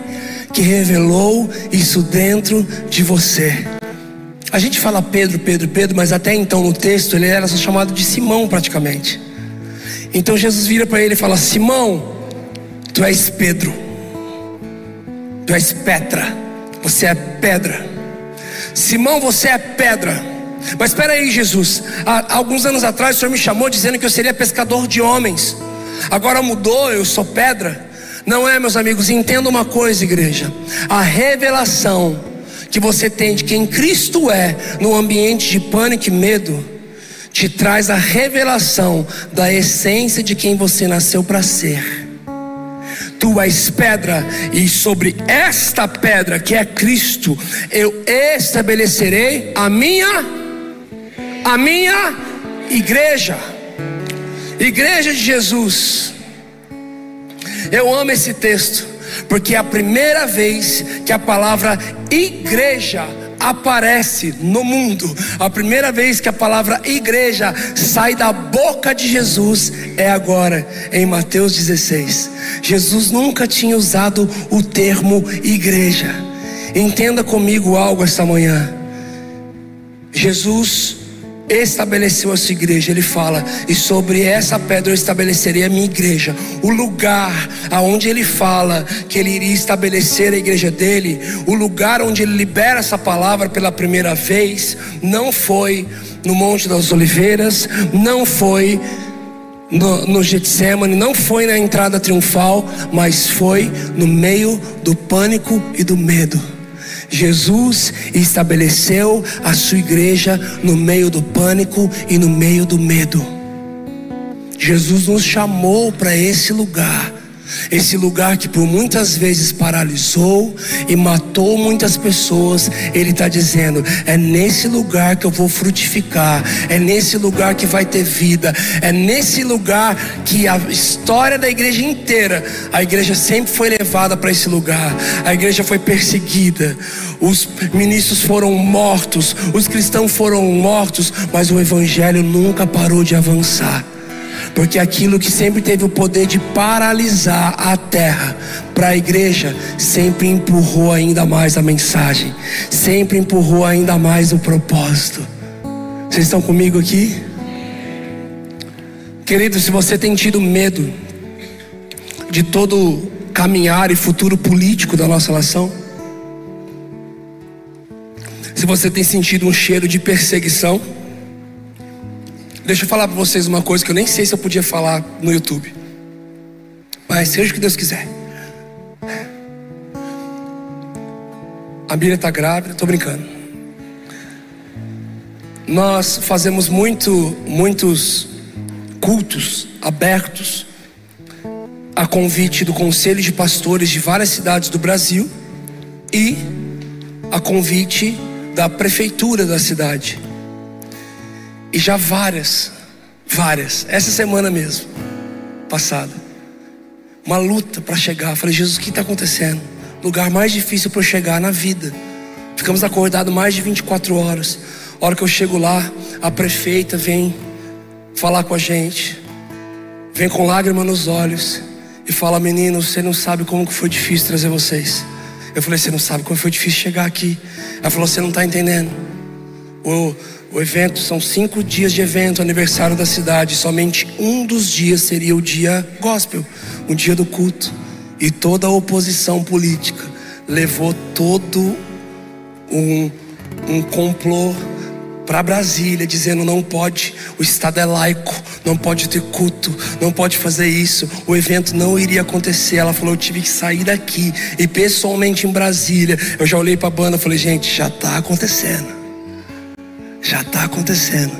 que revelou isso dentro de você. A gente fala Pedro, Pedro, Pedro, mas até então no texto ele era só chamado de Simão praticamente. Então Jesus vira para ele e fala: Simão, tu és Pedro, tu és Petra você é pedra. Simão, você é pedra. Mas espera aí, Jesus. Há alguns anos atrás o Senhor me chamou dizendo que eu seria pescador de homens. Agora mudou, eu sou pedra. Não é, meus amigos, entenda uma coisa, igreja. A revelação que você tem de quem Cristo é no ambiente de pânico e medo te traz a revelação da essência de quem você nasceu para ser tu és pedra, e sobre esta pedra que é Cristo, eu estabelecerei a minha, a minha igreja, igreja de Jesus. Eu amo esse texto, porque é a primeira vez que a palavra igreja aparece no mundo. A primeira vez que a palavra igreja sai da boca de Jesus é agora, em Mateus 16. Jesus nunca tinha usado o termo igreja. Entenda comigo algo esta manhã. Jesus estabeleceu a sua igreja. Ele fala: "E sobre essa pedra eu estabelecerei a minha igreja". O lugar aonde ele fala que ele iria estabelecer a igreja dele, o lugar onde ele libera essa palavra pela primeira vez, não foi no Monte das Oliveiras, não foi no, no Getsemane, não foi na entrada triunfal, mas foi no meio do pânico e do medo. Jesus estabeleceu a sua igreja no meio do pânico e no meio do medo. Jesus nos chamou para esse lugar esse lugar que por muitas vezes paralisou e matou muitas pessoas, Ele está dizendo: é nesse lugar que eu vou frutificar, é nesse lugar que vai ter vida, é nesse lugar que a história da igreja inteira, a igreja sempre foi levada para esse lugar, a igreja foi perseguida, os ministros foram mortos, os cristãos foram mortos, mas o evangelho nunca parou de avançar. Porque aquilo que sempre teve o poder de paralisar a terra para a igreja, sempre empurrou ainda mais a mensagem, sempre empurrou ainda mais o propósito. Vocês estão comigo aqui? Querido, se você tem tido medo de todo caminhar e futuro político da nossa nação, se você tem sentido um cheiro de perseguição, Deixa eu falar para vocês uma coisa que eu nem sei se eu podia falar no YouTube. Mas seja o que Deus quiser. A Bíblia está grávida, estou brincando. Nós fazemos muito, muitos cultos abertos a convite do Conselho de Pastores de várias cidades do Brasil e a convite da prefeitura da cidade. E já várias, várias, essa semana mesmo, passada, uma luta para chegar. Eu falei, Jesus, o que está acontecendo? Lugar mais difícil para eu chegar na vida. Ficamos acordados mais de 24 horas. A hora que eu chego lá, a prefeita vem falar com a gente, vem com lágrima nos olhos e fala: Menino, você não sabe como que foi difícil trazer vocês. Eu falei: Você não sabe como foi difícil chegar aqui. Ela falou: Você não está entendendo. O, o evento são cinco dias de evento, aniversário da cidade. Somente um dos dias seria o dia gospel, o dia do culto. E toda a oposição política levou todo um, um complô para Brasília, dizendo não pode, o Estado é laico, não pode ter culto, não pode fazer isso, o evento não iria acontecer. Ela falou: eu tive que sair daqui e pessoalmente em Brasília. Eu já olhei para a banda e falei: gente, já está acontecendo, já está acontecendo.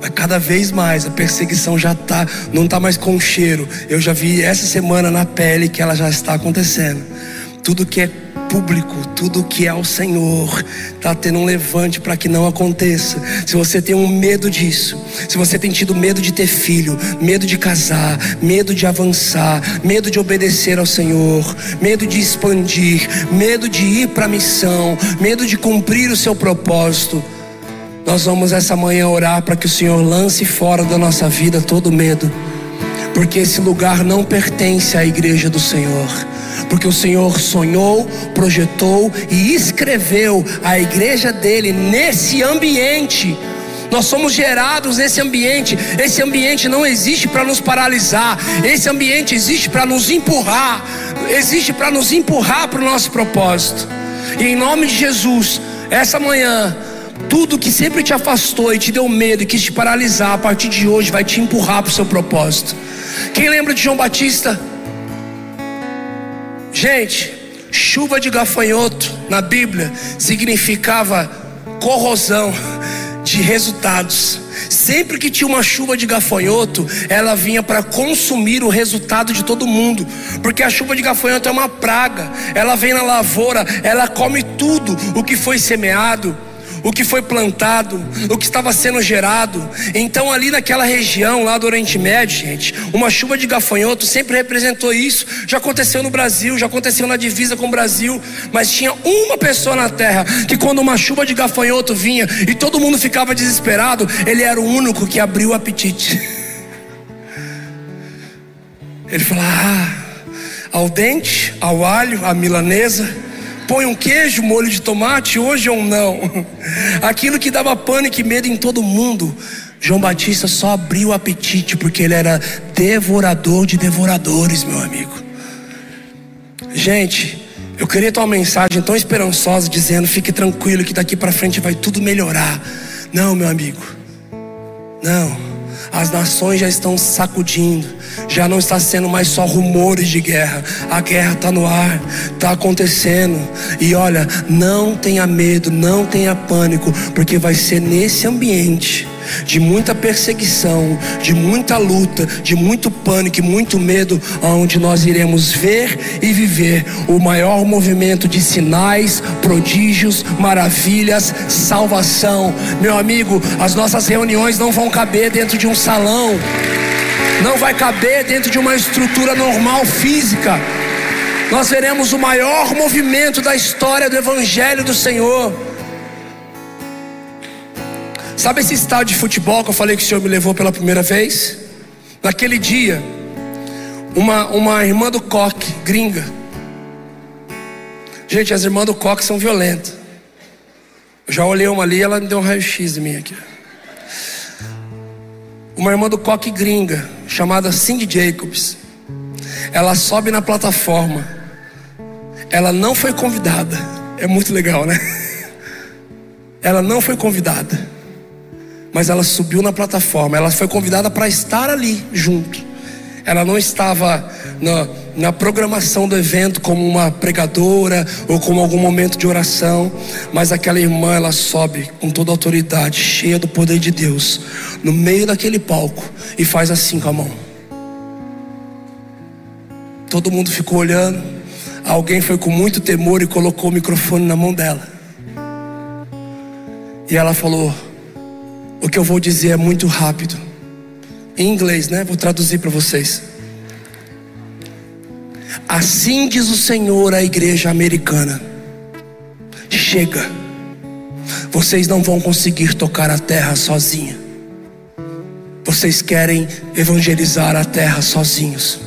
Mas cada vez mais a perseguição já está, não está mais com cheiro. Eu já vi essa semana na pele que ela já está acontecendo. Tudo que é público, tudo que é o Senhor, está tendo um levante para que não aconteça. Se você tem um medo disso, se você tem tido medo de ter filho, medo de casar, medo de avançar, medo de obedecer ao Senhor, medo de expandir, medo de ir para a missão, medo de cumprir o seu propósito, nós vamos essa manhã orar para que o Senhor lance fora da nossa vida todo medo, porque esse lugar não pertence à igreja do Senhor porque o Senhor sonhou, projetou e escreveu a igreja dele nesse ambiente. Nós somos gerados nesse ambiente. Esse ambiente não existe para nos paralisar. Esse ambiente existe para nos empurrar. Existe para nos empurrar para o nosso propósito. E em nome de Jesus, essa manhã, tudo que sempre te afastou e te deu medo e quis te paralisar, a partir de hoje vai te empurrar para o seu propósito. Quem lembra de João Batista? Gente, chuva de gafanhoto na Bíblia significava corrosão de resultados. Sempre que tinha uma chuva de gafanhoto, ela vinha para consumir o resultado de todo mundo, porque a chuva de gafanhoto é uma praga. Ela vem na lavoura, ela come tudo o que foi semeado o que foi plantado, o que estava sendo gerado. Então, ali naquela região, lá do Oriente Médio, gente, uma chuva de gafanhoto sempre representou isso. Já aconteceu no Brasil, já aconteceu na divisa com o Brasil, mas tinha uma pessoa na terra que, quando uma chuva de gafanhoto vinha e todo mundo ficava desesperado, ele era o único que abriu o apetite. *laughs* Ele falava: ah, ao dente, ao alho, à milanesa põe um queijo, molho de tomate, hoje ou não. *laughs* Aquilo que dava pânico e medo em todo mundo. João Batista só abriu o apetite porque ele era devorador de devoradores, meu amigo. Gente, eu queria ter uma mensagem tão esperançosa dizendo: fique tranquilo que daqui para frente vai tudo melhorar. Não, meu amigo. Não. As nações já estão sacudindo, já não está sendo mais só rumores de guerra. A guerra está no ar, está acontecendo. E olha, não tenha medo, não tenha pânico, porque vai ser nesse ambiente de muita perseguição, de muita luta, de muito pânico e muito medo, onde nós iremos ver e viver o maior movimento de sinais, prodígios, maravilhas, salvação. Meu amigo, as nossas reuniões não vão caber dentro de um salão, não vai caber dentro de uma estrutura normal física. Nós veremos o maior movimento da história do Evangelho do Senhor. Sabe esse estádio de futebol que eu falei que o Senhor me levou pela primeira vez? Naquele dia, uma, uma irmã do coque, gringa. Gente, as irmãs do coque são violentas. Eu já olhei uma ali e ela me deu um raio-x de mim aqui. Uma irmã do coque gringa, chamada Cindy Jacobs. Ela sobe na plataforma. Ela não foi convidada. É muito legal, né? *laughs* Ela não foi convidada mas ela subiu na plataforma. Ela foi convidada para estar ali junto. Ela não estava na, na, programação do evento como uma pregadora ou como algum momento de oração, mas aquela irmã ela sobe com toda a autoridade, cheia do poder de Deus, no meio daquele palco e faz assim com a mão. Todo mundo ficou olhando. Alguém foi com muito temor e colocou o microfone na mão dela. E ela falou: O que eu vou dizer é muito rápido. Em inglês, né? Vou traduzir para vocês. Assim diz o Senhor à igreja americana: Chega, vocês não vão conseguir tocar a terra sozinha. Vocês querem evangelizar a terra sozinhos.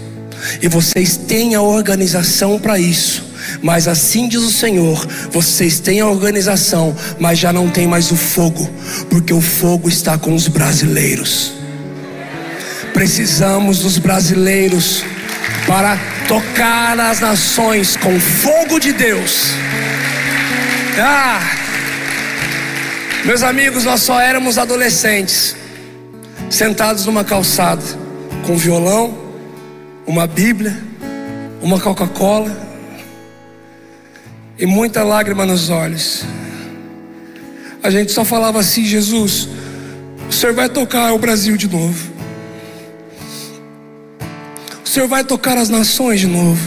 E vocês têm a organização para isso. Mas assim diz o Senhor: vocês têm a organização, mas já não tem mais o fogo, porque o fogo está com os brasileiros. Precisamos dos brasileiros para tocar as nações com fogo de Deus. Ah, meus amigos, nós só éramos adolescentes, sentados numa calçada, com violão, uma Bíblia, uma Coca-Cola e muita lágrima nos olhos. A gente só falava assim: Jesus, o Senhor vai tocar o Brasil de novo. Senhor vai tocar as nações de novo.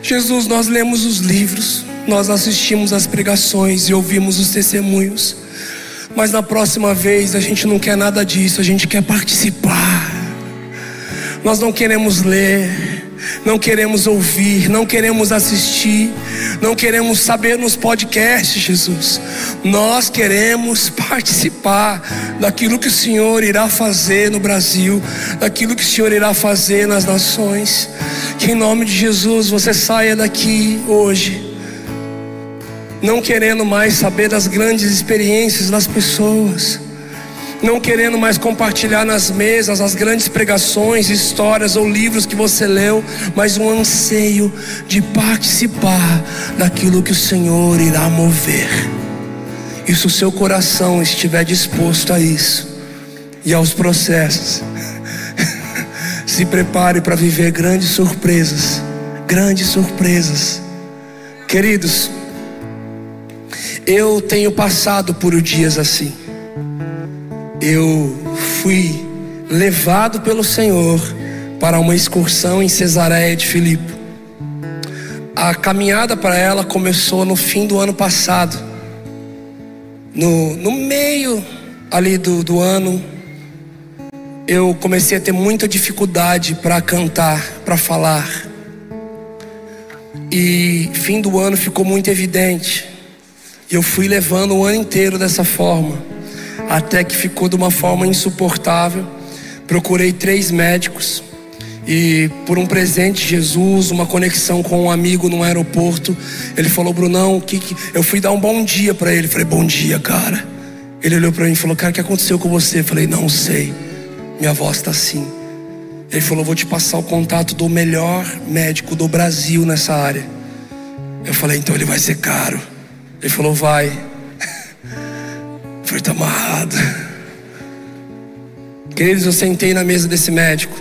Jesus, nós lemos os livros, nós assistimos as pregações e ouvimos os testemunhos. Mas na próxima vez a gente não quer nada disso, a gente quer participar. Nós não queremos ler, não queremos ouvir, não queremos assistir, não queremos saber nos podcasts, Jesus. Nós queremos participar daquilo que o Senhor irá fazer no Brasil, daquilo que o Senhor irá fazer nas nações. Que em nome de Jesus você saia daqui hoje, não querendo mais saber das grandes experiências das pessoas não querendo mais compartilhar nas mesas as grandes pregações, histórias ou livros que você leu, mas um anseio de participar daquilo que o Senhor irá mover. E se o seu coração estiver disposto a isso e aos processos, *laughs* se prepare para viver grandes surpresas, grandes surpresas. Queridos, eu tenho passado por dias assim eu fui levado pelo Senhor para uma excursão em Cesareia de Filipe. A caminhada para ela começou no fim do ano passado. No, no meio ali do, do ano, eu comecei a ter muita dificuldade para cantar, para falar. E fim do ano ficou muito evidente. Eu fui levando o ano inteiro dessa forma até que ficou de uma forma insuportável. Procurei três médicos e por um presente de Jesus, uma conexão com um amigo no aeroporto, ele falou: "Brunão, que, que... eu fui dar um bom dia para ele". Falei: "Bom dia, cara". Ele olhou para mim e falou: "Cara, o que aconteceu com você?". Falei: "Não sei. Minha voz está assim". Ele falou: "Vou te passar o contato do melhor médico do Brasil nessa área". Eu falei: "Então ele vai ser caro". Ele falou: "Vai". Foi amarrado. Queridos, eu sentei na mesa desse médico.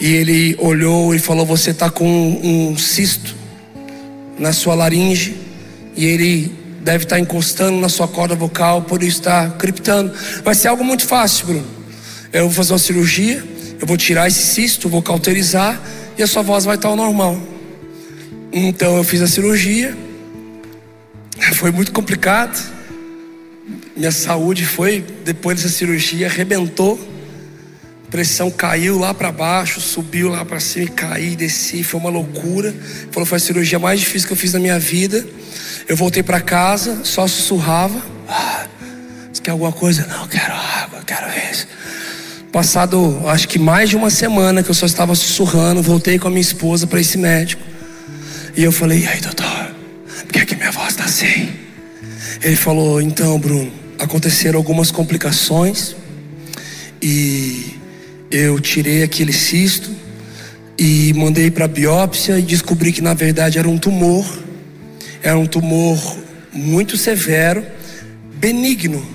E ele olhou e falou: Você está com um, um cisto na sua laringe. E ele deve estar tá encostando na sua corda vocal, por isso está criptando. Vai ser algo muito fácil, Bruno. Eu vou fazer uma cirurgia, eu vou tirar esse cisto, vou cauterizar e a sua voz vai estar ao normal. Então eu fiz a cirurgia. Foi muito complicado. Minha saúde foi, depois dessa cirurgia, arrebentou. Pressão caiu lá para baixo, subiu lá para cima e caí, desci, foi uma loucura. Falou, foi a cirurgia mais difícil que eu fiz na minha vida. Eu voltei para casa, só sussurrava. Ah, você quer alguma coisa? Não, quero água, quero isso. Passado, acho que mais de uma semana que eu só estava sussurrando, voltei com a minha esposa para esse médico. E eu falei, e aí, doutor, por que, é que minha voz está assim? Ele falou, então, Bruno, aconteceram algumas complicações e eu tirei aquele cisto e mandei para biópsia e descobri que na verdade era um tumor. Era um tumor muito severo, benigno,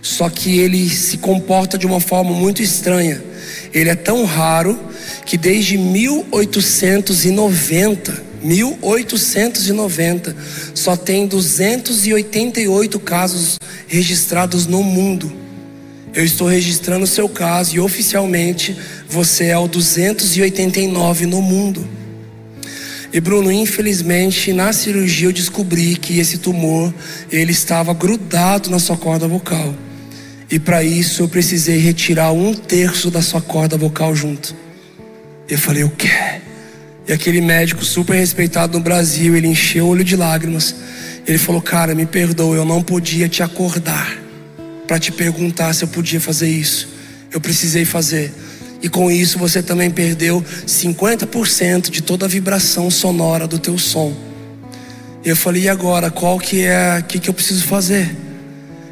só que ele se comporta de uma forma muito estranha. Ele é tão raro que desde 1890 1890, só tem 288 casos registrados no mundo. Eu estou registrando o seu caso e oficialmente você é o 289 no mundo. E Bruno, infelizmente, na cirurgia eu descobri que esse tumor ele estava grudado na sua corda vocal. E para isso eu precisei retirar um terço da sua corda vocal junto. Eu falei, o quê? E aquele médico super respeitado no Brasil, ele encheu o olho de lágrimas. Ele falou, cara, me perdoa, eu não podia te acordar para te perguntar se eu podia fazer isso. Eu precisei fazer. E com isso você também perdeu 50% de toda a vibração sonora do teu som. Eu falei, e agora? Qual que é, o que, que eu preciso fazer?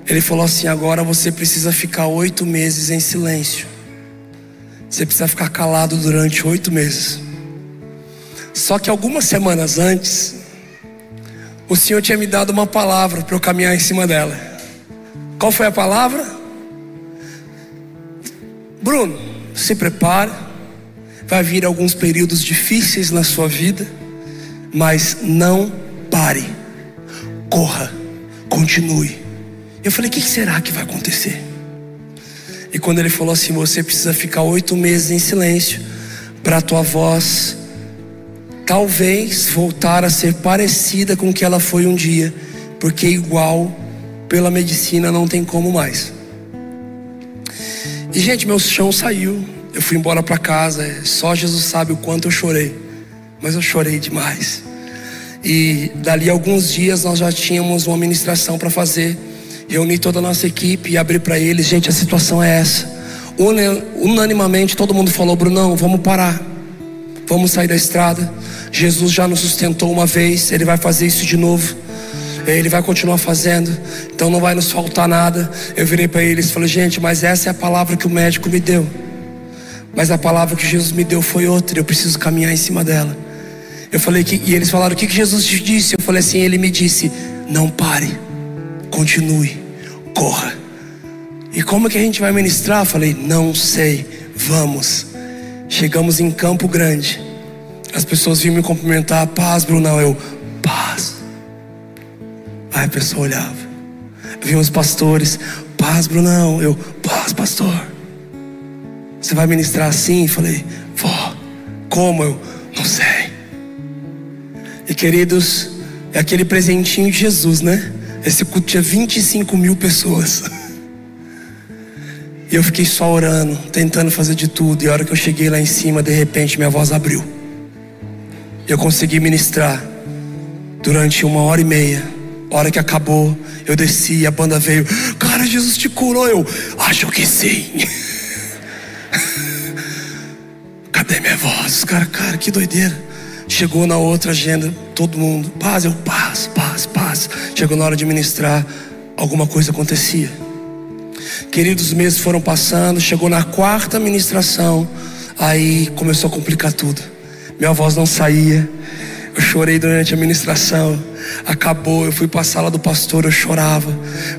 Ele falou assim: agora você precisa ficar oito meses em silêncio. Você precisa ficar calado durante oito meses. Só que algumas semanas antes, o Senhor tinha me dado uma palavra para eu caminhar em cima dela. Qual foi a palavra? Bruno, se prepare. Vai vir alguns períodos difíceis na sua vida, mas não pare. Corra, continue. Eu falei: o que será que vai acontecer? E quando ele falou assim: você precisa ficar oito meses em silêncio para a tua voz talvez voltar a ser parecida com o que ela foi um dia, porque igual pela medicina não tem como mais. E gente, meu chão saiu. Eu fui embora para casa. Só Jesus sabe o quanto eu chorei, mas eu chorei demais. E dali alguns dias nós já tínhamos uma ministração para fazer reuni toda a nossa equipe e abri para eles, gente, a situação é essa. Unanimamente todo mundo falou, Brunão, vamos parar. Vamos sair da estrada. Jesus já nos sustentou uma vez, ele vai fazer isso de novo. Ele vai continuar fazendo, então não vai nos faltar nada. Eu virei para eles e falei, gente, mas essa é a palavra que o médico me deu. Mas a palavra que Jesus me deu foi outra, eu preciso caminhar em cima dela. Eu falei que, e eles falaram: O que, que Jesus te disse? Eu falei assim: Ele me disse, não pare, continue corra. E como que a gente vai ministrar? Eu falei, não sei, vamos. Chegamos em Campo Grande. As pessoas vinham me cumprimentar, paz, Brunão. Eu, paz. Aí a pessoa olhava. Vinham os pastores, paz, Brunão. Eu, paz, pastor. Você vai ministrar assim? Falei, vó. Como? Eu, não sei. E queridos, é aquele presentinho de Jesus, né? Esse culto tinha 25 mil pessoas. *laughs* E eu fiquei só orando, tentando fazer de tudo. E a hora que eu cheguei lá em cima, de repente minha voz abriu. Eu consegui ministrar durante uma hora e meia. Hora que acabou, eu desci e a banda veio. Cara, Jesus te curou. Eu acho que sim. *laughs* Cadê minha voz? Cara, cara, que doideira. Chegou na outra agenda, todo mundo, paz, eu paz, paz, paz. Chegou na hora de ministrar, alguma coisa acontecia. Queridos, meses foram passando, chegou na quarta ministração, aí começou a complicar tudo. Minha voz não saía, eu chorei durante a ministração. Acabou, eu fui para a sala do pastor, eu chorava.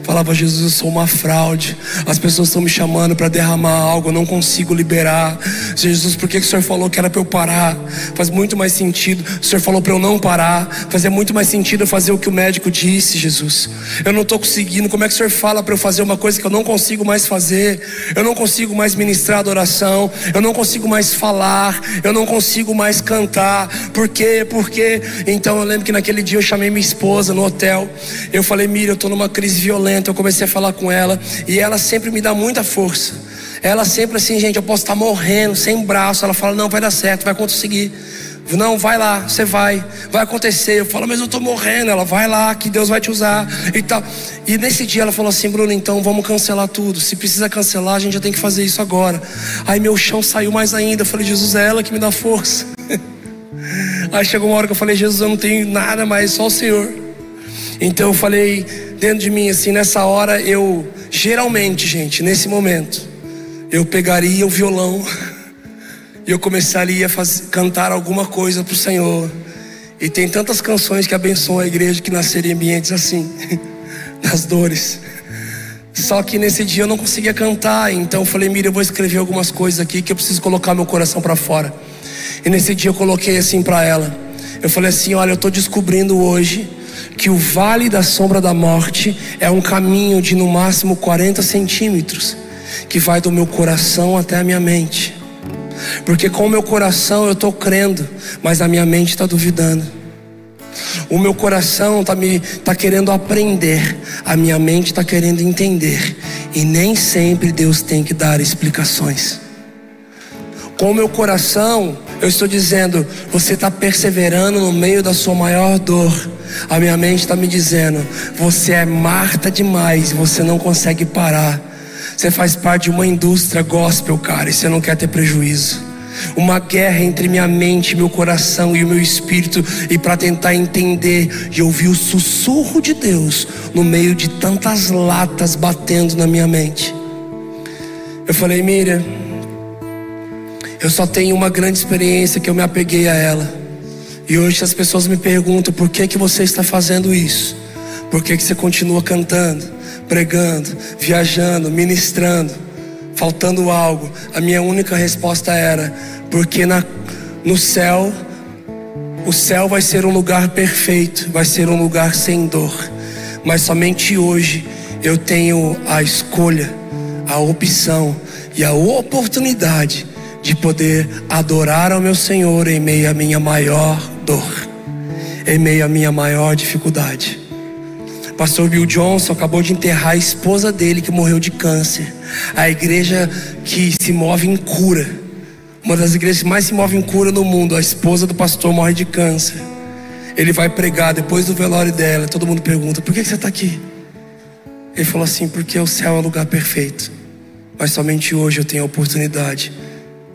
Falava, Jesus, eu sou uma fraude. As pessoas estão me chamando para derramar algo, eu não consigo liberar. Jesus, por que, que o Senhor falou que era para eu parar? Faz muito mais sentido. O Senhor falou para eu não parar. Fazia muito mais sentido eu fazer o que o médico disse, Jesus. Eu não estou conseguindo. Como é que o Senhor fala para eu fazer uma coisa que eu não consigo mais fazer? Eu não consigo mais ministrar adoração. Eu não consigo mais falar. Eu não consigo mais cantar. Por quê? Por quê? Então eu lembro que naquele dia eu chamei minha esposa no hotel. Eu falei, Mira, eu estou numa crise violenta. Eu comecei a falar com ela e ela sempre me dá muita força. Ela sempre assim, gente, eu posso estar morrendo, sem braço. Ela fala, não, vai dar certo, vai conseguir. Não, vai lá, você vai, vai acontecer. Eu falo, mas eu estou morrendo. Ela vai lá, que Deus vai te usar e tal. E nesse dia ela falou assim, Bruno, então vamos cancelar tudo. Se precisa cancelar, a gente já tem que fazer isso agora. Aí meu chão saiu mais ainda. Eu falei, Jesus, é ela que me dá força. *laughs* Aí chegou uma hora que eu falei, Jesus, eu não tenho nada mais, só o Senhor. Então eu falei dentro de mim assim, nessa hora eu geralmente, gente, nesse momento, eu pegaria o violão *laughs* e eu começaria a fazer, cantar alguma coisa para o Senhor. E tem tantas canções que abençoam a igreja que nasceram em ambientes assim, *laughs* nas dores. Só que nesse dia eu não conseguia cantar, então eu falei, Mira, eu vou escrever algumas coisas aqui que eu preciso colocar meu coração para fora. E nesse dia eu coloquei assim para ela. Eu falei assim: Olha, eu estou descobrindo hoje que o vale da sombra da morte é um caminho de no máximo 40 centímetros, que vai do meu coração até a minha mente. Porque com o meu coração eu estou crendo, mas a minha mente está duvidando. O meu coração está me tá querendo aprender, a minha mente está querendo entender, e nem sempre Deus tem que dar explicações. Com o meu coração, eu estou dizendo, você está perseverando no meio da sua maior dor. A minha mente está me dizendo, você é Marta demais, você não consegue parar. Você faz parte de uma indústria gospel, cara, e você não quer ter prejuízo. Uma guerra entre minha mente, meu coração e o meu espírito, e para tentar entender e ouvir o sussurro de Deus no meio de tantas latas batendo na minha mente. Eu falei, Miriam, eu só tenho uma grande experiência que eu me apeguei a ela. E hoje as pessoas me perguntam por que que você está fazendo isso? Por que que você continua cantando? pregando, viajando, ministrando, faltando algo, a minha única resposta era: porque na, no céu, o céu vai ser um lugar perfeito, vai ser um lugar sem dor, mas somente hoje eu tenho a escolha, a opção e a oportunidade de poder adorar ao meu Senhor em meio à minha maior dor, em meio à minha maior dificuldade. Pastor Bill Johnson acabou de enterrar a esposa dele que morreu de câncer. A igreja que se move em cura. Uma das igrejas que mais se move em cura no mundo. A esposa do pastor morre de câncer. Ele vai pregar depois do velório dela. Todo mundo pergunta: por que você está aqui? Ele falou assim: porque o céu é um lugar perfeito. Mas somente hoje eu tenho a oportunidade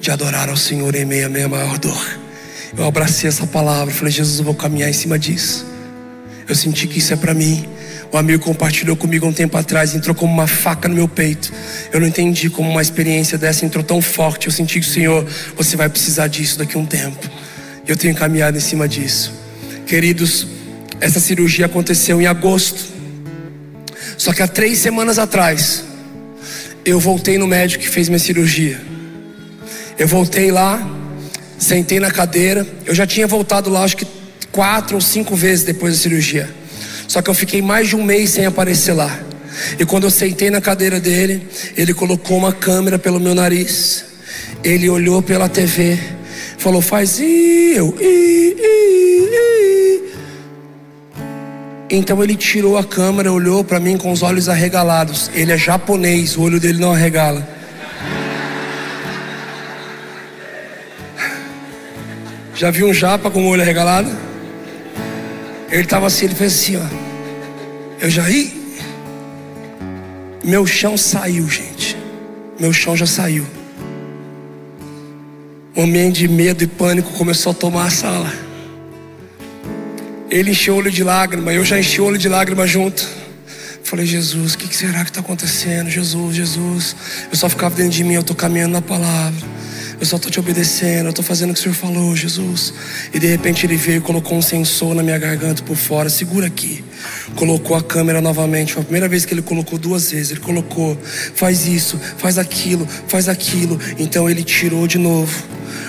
de adorar ao Senhor em meio à minha maior dor. Eu abracei essa palavra. Falei: Jesus, eu vou caminhar em cima disso. Eu senti que isso é para mim. Um amigo compartilhou comigo um tempo atrás, entrou como uma faca no meu peito. Eu não entendi como uma experiência dessa entrou tão forte. Eu senti que o Senhor, você vai precisar disso daqui a um tempo. Eu tenho caminhado em cima disso. Queridos, essa cirurgia aconteceu em agosto. Só que há três semanas atrás, eu voltei no médico que fez minha cirurgia. Eu voltei lá, sentei na cadeira. Eu já tinha voltado lá, acho que quatro ou cinco vezes depois da cirurgia. Só que eu fiquei mais de um mês sem aparecer lá. E quando eu sentei na cadeira dele, ele colocou uma câmera pelo meu nariz. Ele olhou pela TV, falou: Faz e eu. I, I, I. Então ele tirou a câmera, olhou para mim com os olhos arregalados. Ele é japonês, o olho dele não arregala. Já viu um japa com o olho arregalado? Ele estava assim, ele fez assim, ó. Eu já ri. Meu chão saiu, gente. Meu chão já saiu. Um ambiente de medo e pânico começou a tomar a sala. Ele encheu o olho de lágrima, eu já enchi o olho de lágrima junto. Falei, Jesus, o que será que está acontecendo? Jesus, Jesus. Eu só ficava dentro de mim, eu estou caminhando na palavra. Eu só estou te obedecendo, eu estou fazendo o que o Senhor falou, Jesus. E de repente ele veio e colocou um sensor na minha garganta por fora, segura aqui. Colocou a câmera novamente. Foi a primeira vez que ele colocou duas vezes. Ele colocou, faz isso, faz aquilo, faz aquilo. Então ele tirou de novo,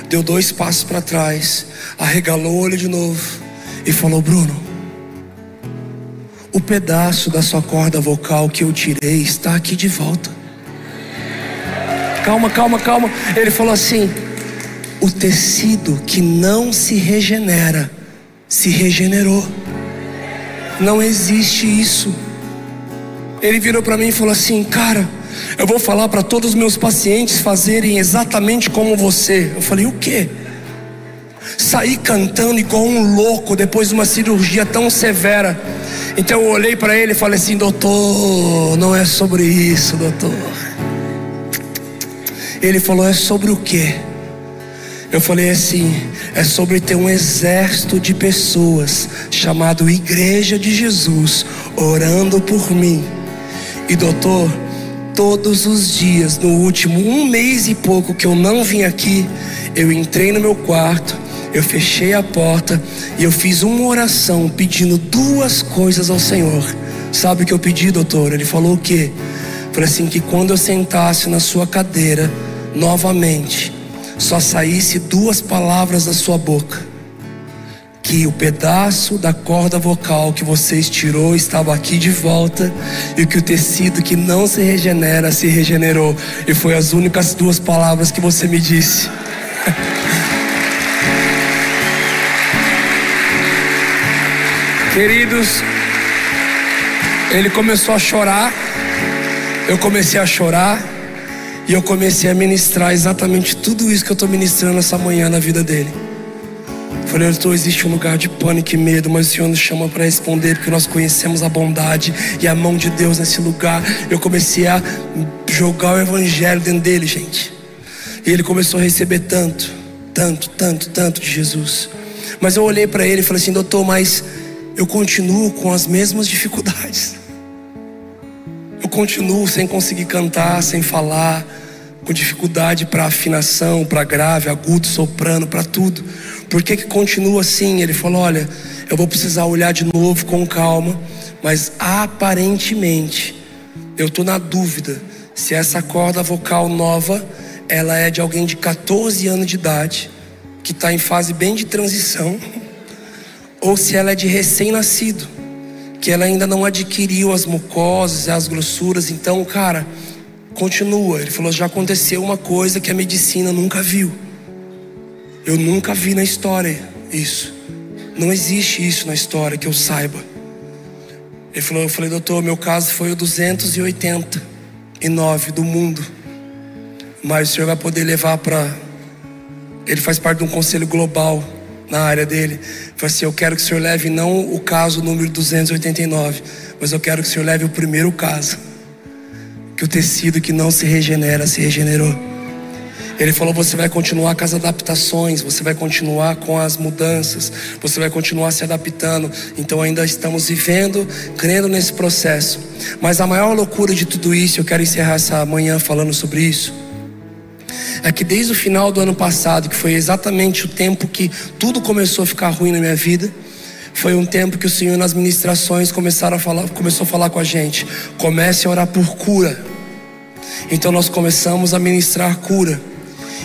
deu dois passos para trás, arregalou o olho de novo e falou: Bruno, o pedaço da sua corda vocal que eu tirei está aqui de volta. Calma, calma, calma. Ele falou assim: o tecido que não se regenera, se regenerou. Não existe isso. Ele virou para mim e falou assim: Cara, eu vou falar para todos os meus pacientes fazerem exatamente como você. Eu falei: O quê? Sair cantando igual um louco depois de uma cirurgia tão severa. Então eu olhei para ele e falei assim: Doutor, não é sobre isso, doutor. Ele falou: É sobre o quê? Eu falei assim: é sobre ter um exército de pessoas chamado Igreja de Jesus orando por mim. E doutor, todos os dias, no último um mês e pouco que eu não vim aqui, eu entrei no meu quarto, eu fechei a porta e eu fiz uma oração pedindo duas coisas ao Senhor. Sabe o que eu pedi, doutor? Ele falou o quê? Falei assim: que quando eu sentasse na sua cadeira, novamente, só saísse duas palavras da sua boca: que o pedaço da corda vocal que você estirou estava aqui de volta e que o tecido que não se regenera se regenerou. E foi as únicas duas palavras que você me disse. *laughs* Queridos, ele começou a chorar, eu comecei a chorar, e eu comecei a ministrar exatamente tudo isso que eu estou ministrando essa manhã na vida dele. Falei, então existe um lugar de pânico e medo, mas o Senhor nos chama para responder, porque nós conhecemos a bondade e a mão de Deus nesse lugar. Eu comecei a jogar o evangelho dentro dele, gente. E ele começou a receber tanto, tanto, tanto, tanto de Jesus. Mas eu olhei para ele e falei assim, doutor, mas eu continuo com as mesmas dificuldades. Eu continuo sem conseguir cantar, sem falar, com dificuldade para afinação, para grave, agudo, soprano, para tudo. Por que, que continua assim? Ele falou: Olha, eu vou precisar olhar de novo com calma, mas aparentemente eu estou na dúvida se essa corda vocal nova ela é de alguém de 14 anos de idade, que está em fase bem de transição, *laughs* ou se ela é de recém-nascido, que ela ainda não adquiriu as mucosas as grossuras. Então, cara, continua. Ele falou: já aconteceu uma coisa que a medicina nunca viu. Eu nunca vi na história isso. Não existe isso na história que eu saiba. Ele falou, eu falei, doutor, meu caso foi o 289 do mundo. Mas o senhor vai poder levar para. Ele faz parte de um conselho global na área dele. Ele falou assim: Eu quero que o senhor leve não o caso número 289, mas eu quero que o senhor leve o primeiro caso. Que o tecido que não se regenera se regenerou. Ele falou: você vai continuar com as adaptações, você vai continuar com as mudanças, você vai continuar se adaptando. Então ainda estamos vivendo, crendo nesse processo. Mas a maior loucura de tudo isso, eu quero encerrar essa manhã falando sobre isso. É que desde o final do ano passado, que foi exatamente o tempo que tudo começou a ficar ruim na minha vida, foi um tempo que o Senhor nas ministrações começaram a falar, começou a falar com a gente. Comece a orar por cura. Então nós começamos a ministrar cura.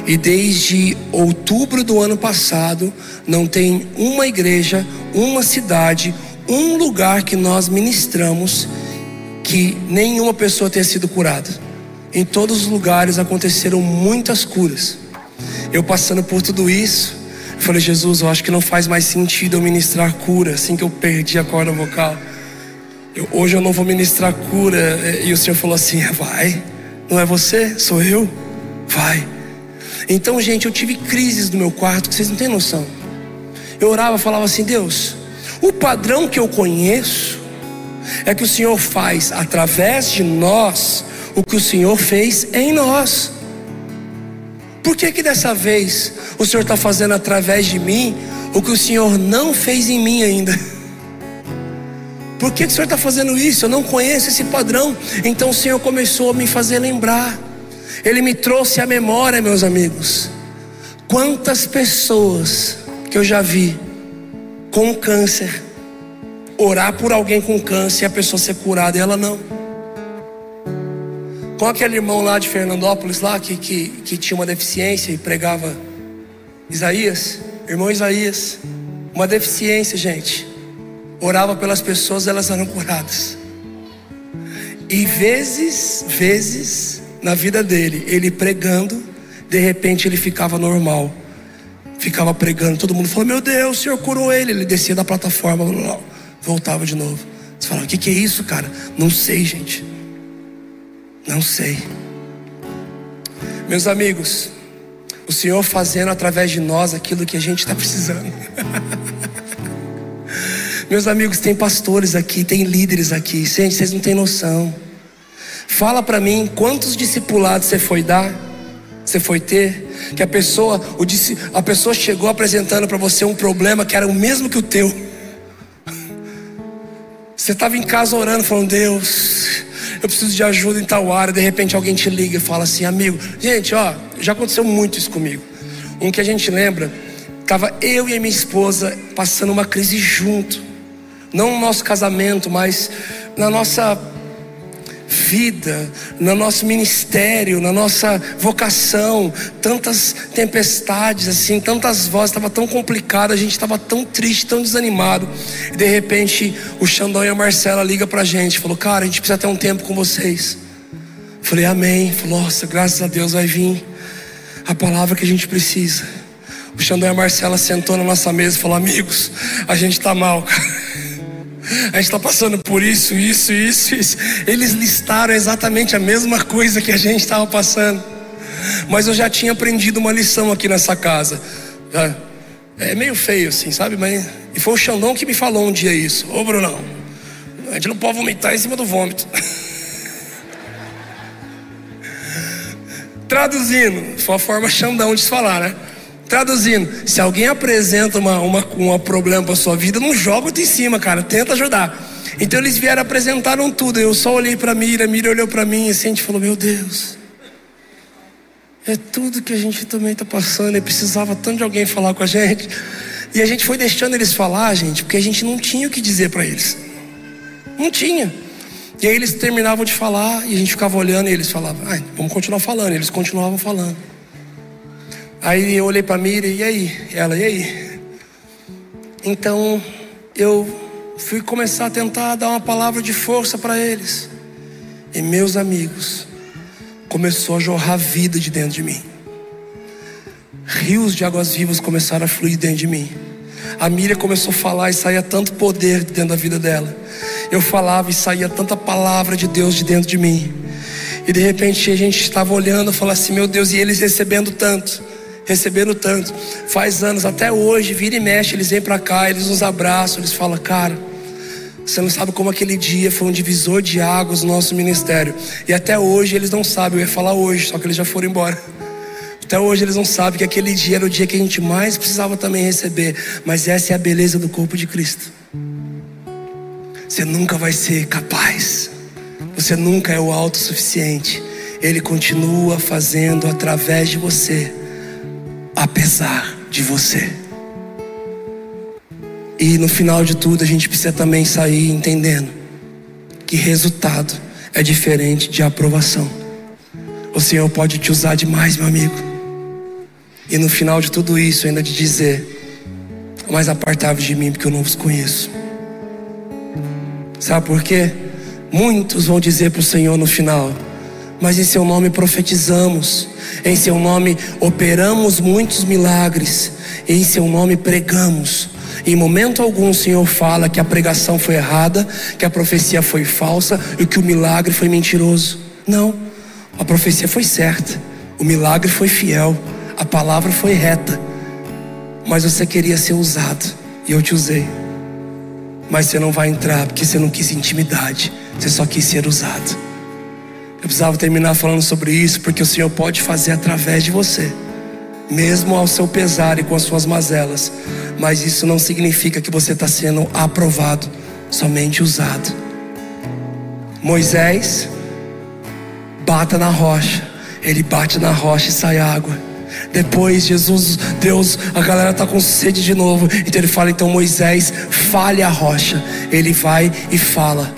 E desde outubro do ano passado, não tem uma igreja, uma cidade, um lugar que nós ministramos que nenhuma pessoa tenha sido curada. Em todos os lugares aconteceram muitas curas. Eu passando por tudo isso, falei, Jesus, eu acho que não faz mais sentido eu ministrar cura, assim que eu perdi a corda vocal. Eu, hoje eu não vou ministrar cura. E o Senhor falou assim: vai, não é você, sou eu, vai. Então, gente, eu tive crises no meu quarto que vocês não têm noção. Eu orava, falava assim: Deus, o padrão que eu conheço é que o Senhor faz através de nós o que o Senhor fez em nós. Por que que dessa vez o Senhor está fazendo através de mim o que o Senhor não fez em mim ainda? *laughs* Por que, que o Senhor está fazendo isso? Eu não conheço esse padrão. Então o Senhor começou a me fazer lembrar. Ele me trouxe à memória, meus amigos, quantas pessoas que eu já vi com câncer, orar por alguém com câncer e a pessoa ser curada e ela não. Com aquele irmão lá de Fernandópolis, lá que, que, que tinha uma deficiência e pregava Isaías, irmão Isaías, uma deficiência, gente. Orava pelas pessoas, elas eram curadas. E vezes, vezes, na vida dele, ele pregando, de repente ele ficava normal. Ficava pregando, todo mundo falou: Meu Deus, o Senhor curou ele. Ele descia da plataforma, voltava de novo. Você fala: O que, que é isso, cara? Não sei, gente. Não sei. Meus amigos, o Senhor fazendo através de nós aquilo que a gente está precisando. *laughs* Meus amigos, tem pastores aqui, tem líderes aqui. Gente, vocês não têm noção. Fala para mim quantos discipulados você foi dar, você foi ter, que a pessoa, o, a pessoa chegou apresentando para você um problema que era o mesmo que o teu. Você estava em casa orando, falando, Deus, eu preciso de ajuda em tal área. De repente alguém te liga e fala assim, amigo, gente, ó, já aconteceu muito isso comigo. Um que a gente lembra, estava eu e a minha esposa passando uma crise junto. Não no nosso casamento, mas na nossa vida, no nosso ministério, na nossa vocação, tantas tempestades assim, tantas vozes, estava tão complicado, a gente estava tão triste, tão desanimado. E de repente o Xandão e a Marcela ligam pra gente, falou: "Cara, a gente precisa ter um tempo com vocês". falei: "Amém". Falou: "Nossa, graças a Deus vai vir a palavra que a gente precisa". O Xandão e a Marcela sentou na nossa mesa e falou: "Amigos, a gente está mal, cara. A gente está passando por isso, isso, isso, isso. Eles listaram exatamente a mesma coisa que a gente estava passando. Mas eu já tinha aprendido uma lição aqui nessa casa. É meio feio assim, sabe? Mas e foi o Xandão que me falou um dia isso. Ô Brunão, a gente não pode vomitar em cima do vômito. *laughs* Traduzindo, foi a forma Xandão de se falar, né? Traduzindo, se alguém apresenta uma, uma, um problema para sua vida, não joga em cima, cara. Tenta ajudar. Então eles vieram, apresentaram tudo. Eu só olhei para Mira, Mira olhou para mim e assim a gente falou: Meu Deus, é tudo que a gente também está passando. E precisava tanto de alguém falar com a gente. E a gente foi deixando eles falar, gente, porque a gente não tinha o que dizer para eles. Não tinha. E aí eles terminavam de falar e a gente ficava olhando e eles falavam: ah, Vamos continuar falando. E eles continuavam falando. Aí eu olhei para a Miriam, e aí? Ela, e aí? Então eu fui começar a tentar dar uma palavra de força para eles. E meus amigos, começou a jorrar vida de dentro de mim. Rios de águas vivas começaram a fluir dentro de mim. A Miriam começou a falar e saía tanto poder de dentro da vida dela. Eu falava e saía tanta palavra de Deus de dentro de mim. E de repente a gente estava olhando e falava assim: Meu Deus, e eles recebendo tanto recebendo tanto. Faz anos, até hoje, vira e mexe, eles vêm para cá, eles nos abraçam, eles falam, cara, você não sabe como aquele dia foi um divisor de águas no nosso ministério. E até hoje eles não sabem, eu ia falar hoje, só que eles já foram embora. *laughs* Até hoje eles não sabem que aquele dia era o dia que a gente mais precisava também receber. Mas essa é a beleza do corpo de Cristo. Você nunca vai ser capaz. Você nunca é o autossuficiente. Ele continua fazendo através de você apesar de você. E no final de tudo, a gente precisa também sair entendendo que resultado é diferente de aprovação. O Senhor pode te usar demais, meu amigo. E no final de tudo isso, ainda te dizer: mais apartável de mim, porque eu não vos conheço. Sabe por quê? Muitos vão dizer para o Senhor no final: mas em seu nome profetizamos, em seu nome operamos muitos milagres, em seu nome pregamos. Em momento algum o Senhor fala que a pregação foi errada, que a profecia foi falsa e que o milagre foi mentiroso. Não, a profecia foi certa, o milagre foi fiel, a palavra foi reta, mas você queria ser usado e eu te usei. Mas você não vai entrar porque você não quis intimidade, você só quis ser usado. Eu precisava terminar falando sobre isso, porque o Senhor pode fazer através de você, mesmo ao seu pesar e com as suas mazelas, mas isso não significa que você está sendo aprovado, somente usado. Moisés, bata na rocha, ele bate na rocha e sai água. Depois Jesus, Deus, a galera está com sede de novo. Então ele fala: então Moisés, fale a rocha. Ele vai e fala: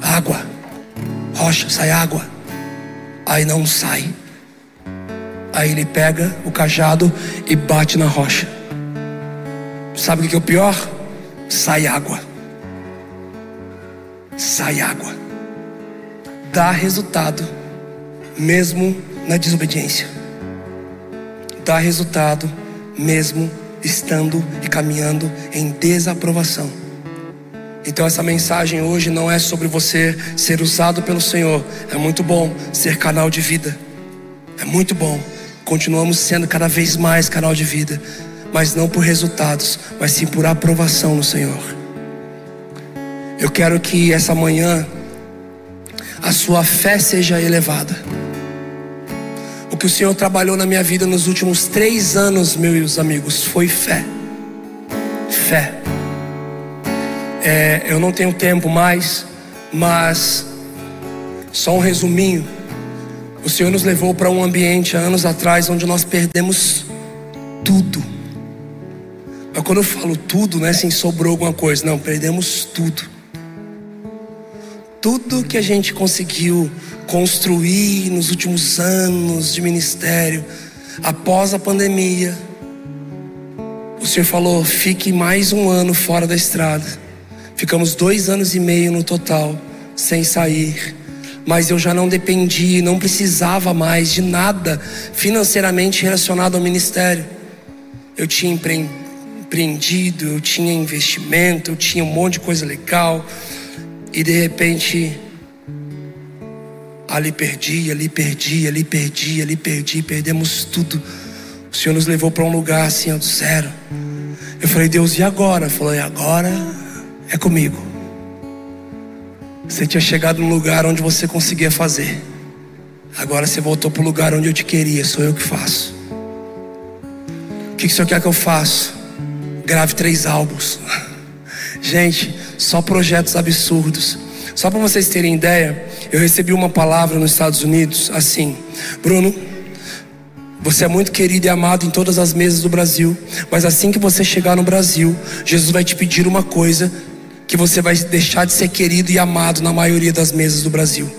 água rocha, sai água. Aí não sai. Aí ele pega o cajado e bate na rocha. Sabe o que é o pior? Sai água. Sai água. Dá resultado, mesmo na desobediência. Dá resultado, mesmo estando e caminhando em desaprovação. Então essa mensagem hoje não é sobre você ser usado pelo Senhor. É muito bom ser canal de vida. É muito bom. Continuamos sendo cada vez mais canal de vida, mas não por resultados, mas sim por aprovação no Senhor. Eu quero que essa manhã a sua fé seja elevada. O que o Senhor trabalhou na minha vida nos últimos três anos, meus amigos, foi fé. Fé. É, eu não tenho tempo mais, mas só um resuminho. O Senhor nos levou para um ambiente há anos atrás onde nós perdemos tudo. Mas quando eu falo tudo, não é assim, sobrou alguma coisa, não, perdemos tudo. Tudo que a gente conseguiu construir nos últimos anos de ministério, após a pandemia, o Senhor falou: fique mais um ano fora da estrada. Ficamos dois anos e meio no total, sem sair. Mas eu já não dependia, não precisava mais de nada financeiramente relacionado ao ministério. Eu tinha empreendido, eu tinha investimento, eu tinha um monte de coisa legal. E de repente, ali perdi, ali perdi, ali perdi, ali perdi, perdemos tudo. O Senhor nos levou para um lugar assim, do zero. Eu falei, Deus, e agora? Ele falou, e agora é comigo. Você tinha chegado no lugar onde você conseguia fazer. Agora você voltou para o lugar onde eu te queria, sou eu que faço. O que, que o Senhor quer que eu faça? Grave três álbuns. *laughs* Gente, só projetos absurdos. Só para vocês terem ideia, eu recebi uma palavra nos Estados Unidos assim: Bruno, você é muito querido e amado em todas as mesas do Brasil, mas assim que você chegar no Brasil, Jesus vai te pedir uma coisa que você vai deixar de ser querido e amado na maioria das mesas do Brasil.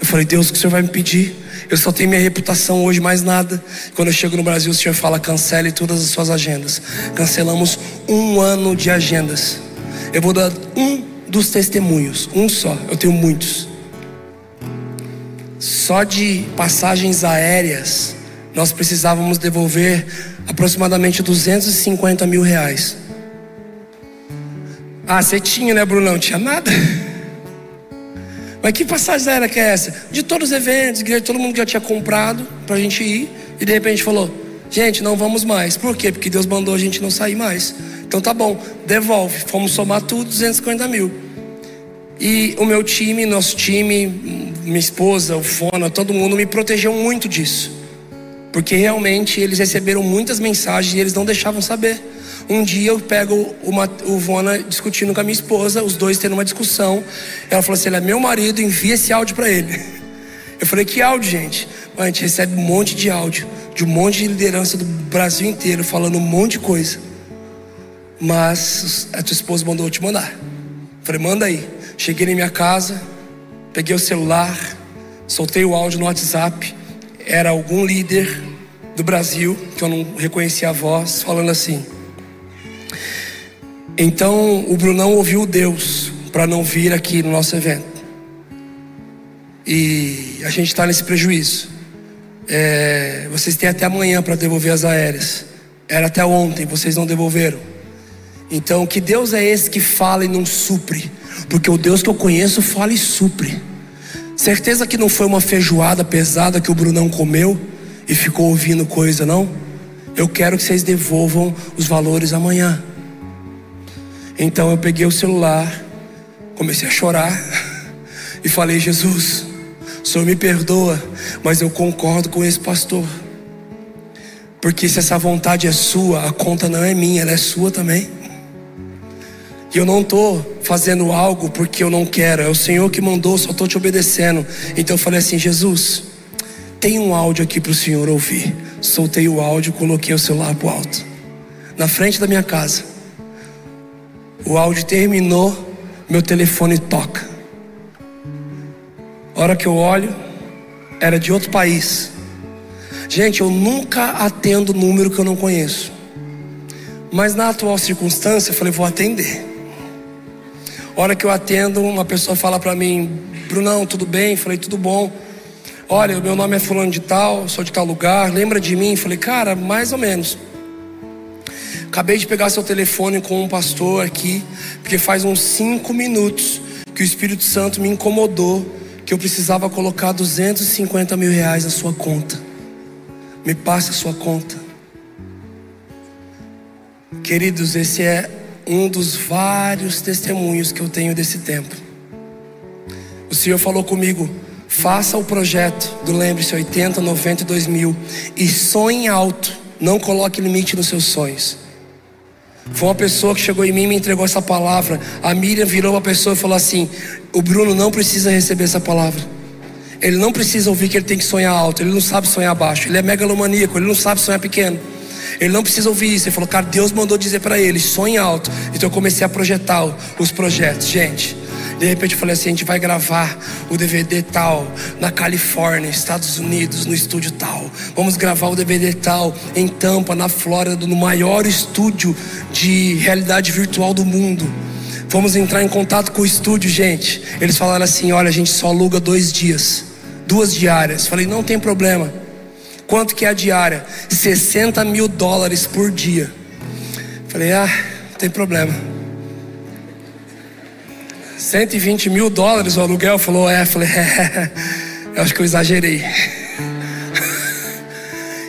Eu falei, Deus, o que o Senhor vai me pedir? Eu só tenho minha reputação hoje, mais nada. Quando eu chego no Brasil, o Senhor fala: cancele todas as suas agendas. Cancelamos um ano de agendas. Eu vou dar um dos testemunhos, um só. Eu tenho muitos. Só de passagens aéreas, nós precisávamos devolver aproximadamente 250 mil reais. Ah, você tinha, né, Bruno? Não tinha nada. Mas que passagem aérea que é essa? De todos os eventos, todo mundo já tinha comprado para a gente ir. E de repente falou: gente, não vamos mais. Por quê? Porque Deus mandou a gente não sair mais. Então tá bom, devolve. Fomos somar tudo, 250 mil. E o meu time, nosso time, minha esposa, o Fona, todo mundo me protegeu muito disso. Porque realmente eles receberam muitas mensagens e eles não deixavam saber. Um dia eu pego uma, o Vona discutindo com a minha esposa, os dois tendo uma discussão. Ela falou assim: ele é meu marido, envia esse áudio para ele. *laughs* Eu falei: que áudio, gente? a gente recebe um monte de áudio, de um monte de liderança do Brasil inteiro, falando um monte de coisa. Mas a tua esposa mandou eu te mandar. Eu falei: manda aí. Cheguei na minha casa, peguei o celular, soltei o áudio no WhatsApp. Era algum líder do Brasil, que eu não reconhecia a voz, falando assim: Então o Brunão ouviu Deus para não vir aqui no nosso evento. E a gente está nesse prejuízo. É, vocês têm até amanhã para devolver as aéreas. Era até ontem, vocês não devolveram. Então, que Deus é esse que fala e não supre? Porque o Deus que eu conheço fala e supre. Certeza que não foi uma feijoada pesada que o Brunão comeu e ficou ouvindo coisa, não? Eu quero que vocês devolvam os valores amanhã. Então eu peguei o celular, comecei a chorar e falei: Jesus, o Senhor me perdoa, mas eu concordo com esse pastor. Porque se essa vontade é sua, a conta não é minha, ela é sua também. E eu não estou fazendo algo porque eu não quero, é o Senhor que mandou, só estou te obedecendo. Então eu falei assim: Jesus, tem um áudio aqui para o Senhor ouvir. Soltei o áudio, coloquei o celular para o alto, na frente da minha casa. O áudio terminou, meu telefone toca. A hora que eu olho, era de outro país. Gente, eu nunca atendo número que eu não conheço. Mas na atual circunstância, eu falei, vou atender. A hora que eu atendo, uma pessoa fala para mim, Brunão, tudo bem? Falei, tudo bom. Olha, meu nome é fulano de tal, sou de tal lugar, lembra de mim? Falei, cara, mais ou menos. Acabei de pegar seu telefone com um pastor aqui, porque faz uns cinco minutos que o Espírito Santo me incomodou que eu precisava colocar 250 mil reais na sua conta. Me passa a sua conta. Queridos, esse é um dos vários testemunhos que eu tenho desse tempo. O Senhor falou comigo: faça o projeto do Lembre-se 80, 90 e 2000 e sonhe alto, não coloque limite nos seus sonhos. Foi uma pessoa que chegou em mim e me entregou essa palavra. A Miriam virou uma pessoa e falou assim: O Bruno não precisa receber essa palavra. Ele não precisa ouvir que ele tem que sonhar alto. Ele não sabe sonhar baixo. Ele é megalomaníaco. Ele não sabe sonhar pequeno. Ele não precisa ouvir isso. Ele falou, cara, Deus mandou dizer para ele, sonhe alto. Então eu comecei a projetar os projetos. Gente, de repente eu falei assim: a gente vai gravar o DVD tal na Califórnia, Estados Unidos, no estúdio tal. Vamos gravar o DVD tal em Tampa, na Flórida, no maior estúdio de realidade virtual do mundo. Vamos entrar em contato com o estúdio, gente. Eles falaram assim: olha, a gente só aluga dois dias, duas diárias. Falei: não tem problema. Quanto que é a diária? 60 mil dólares por dia. Falei, ah, não tem problema. 120 mil dólares o aluguel? Falou, é. Falei, é, *laughs* eu acho que eu exagerei.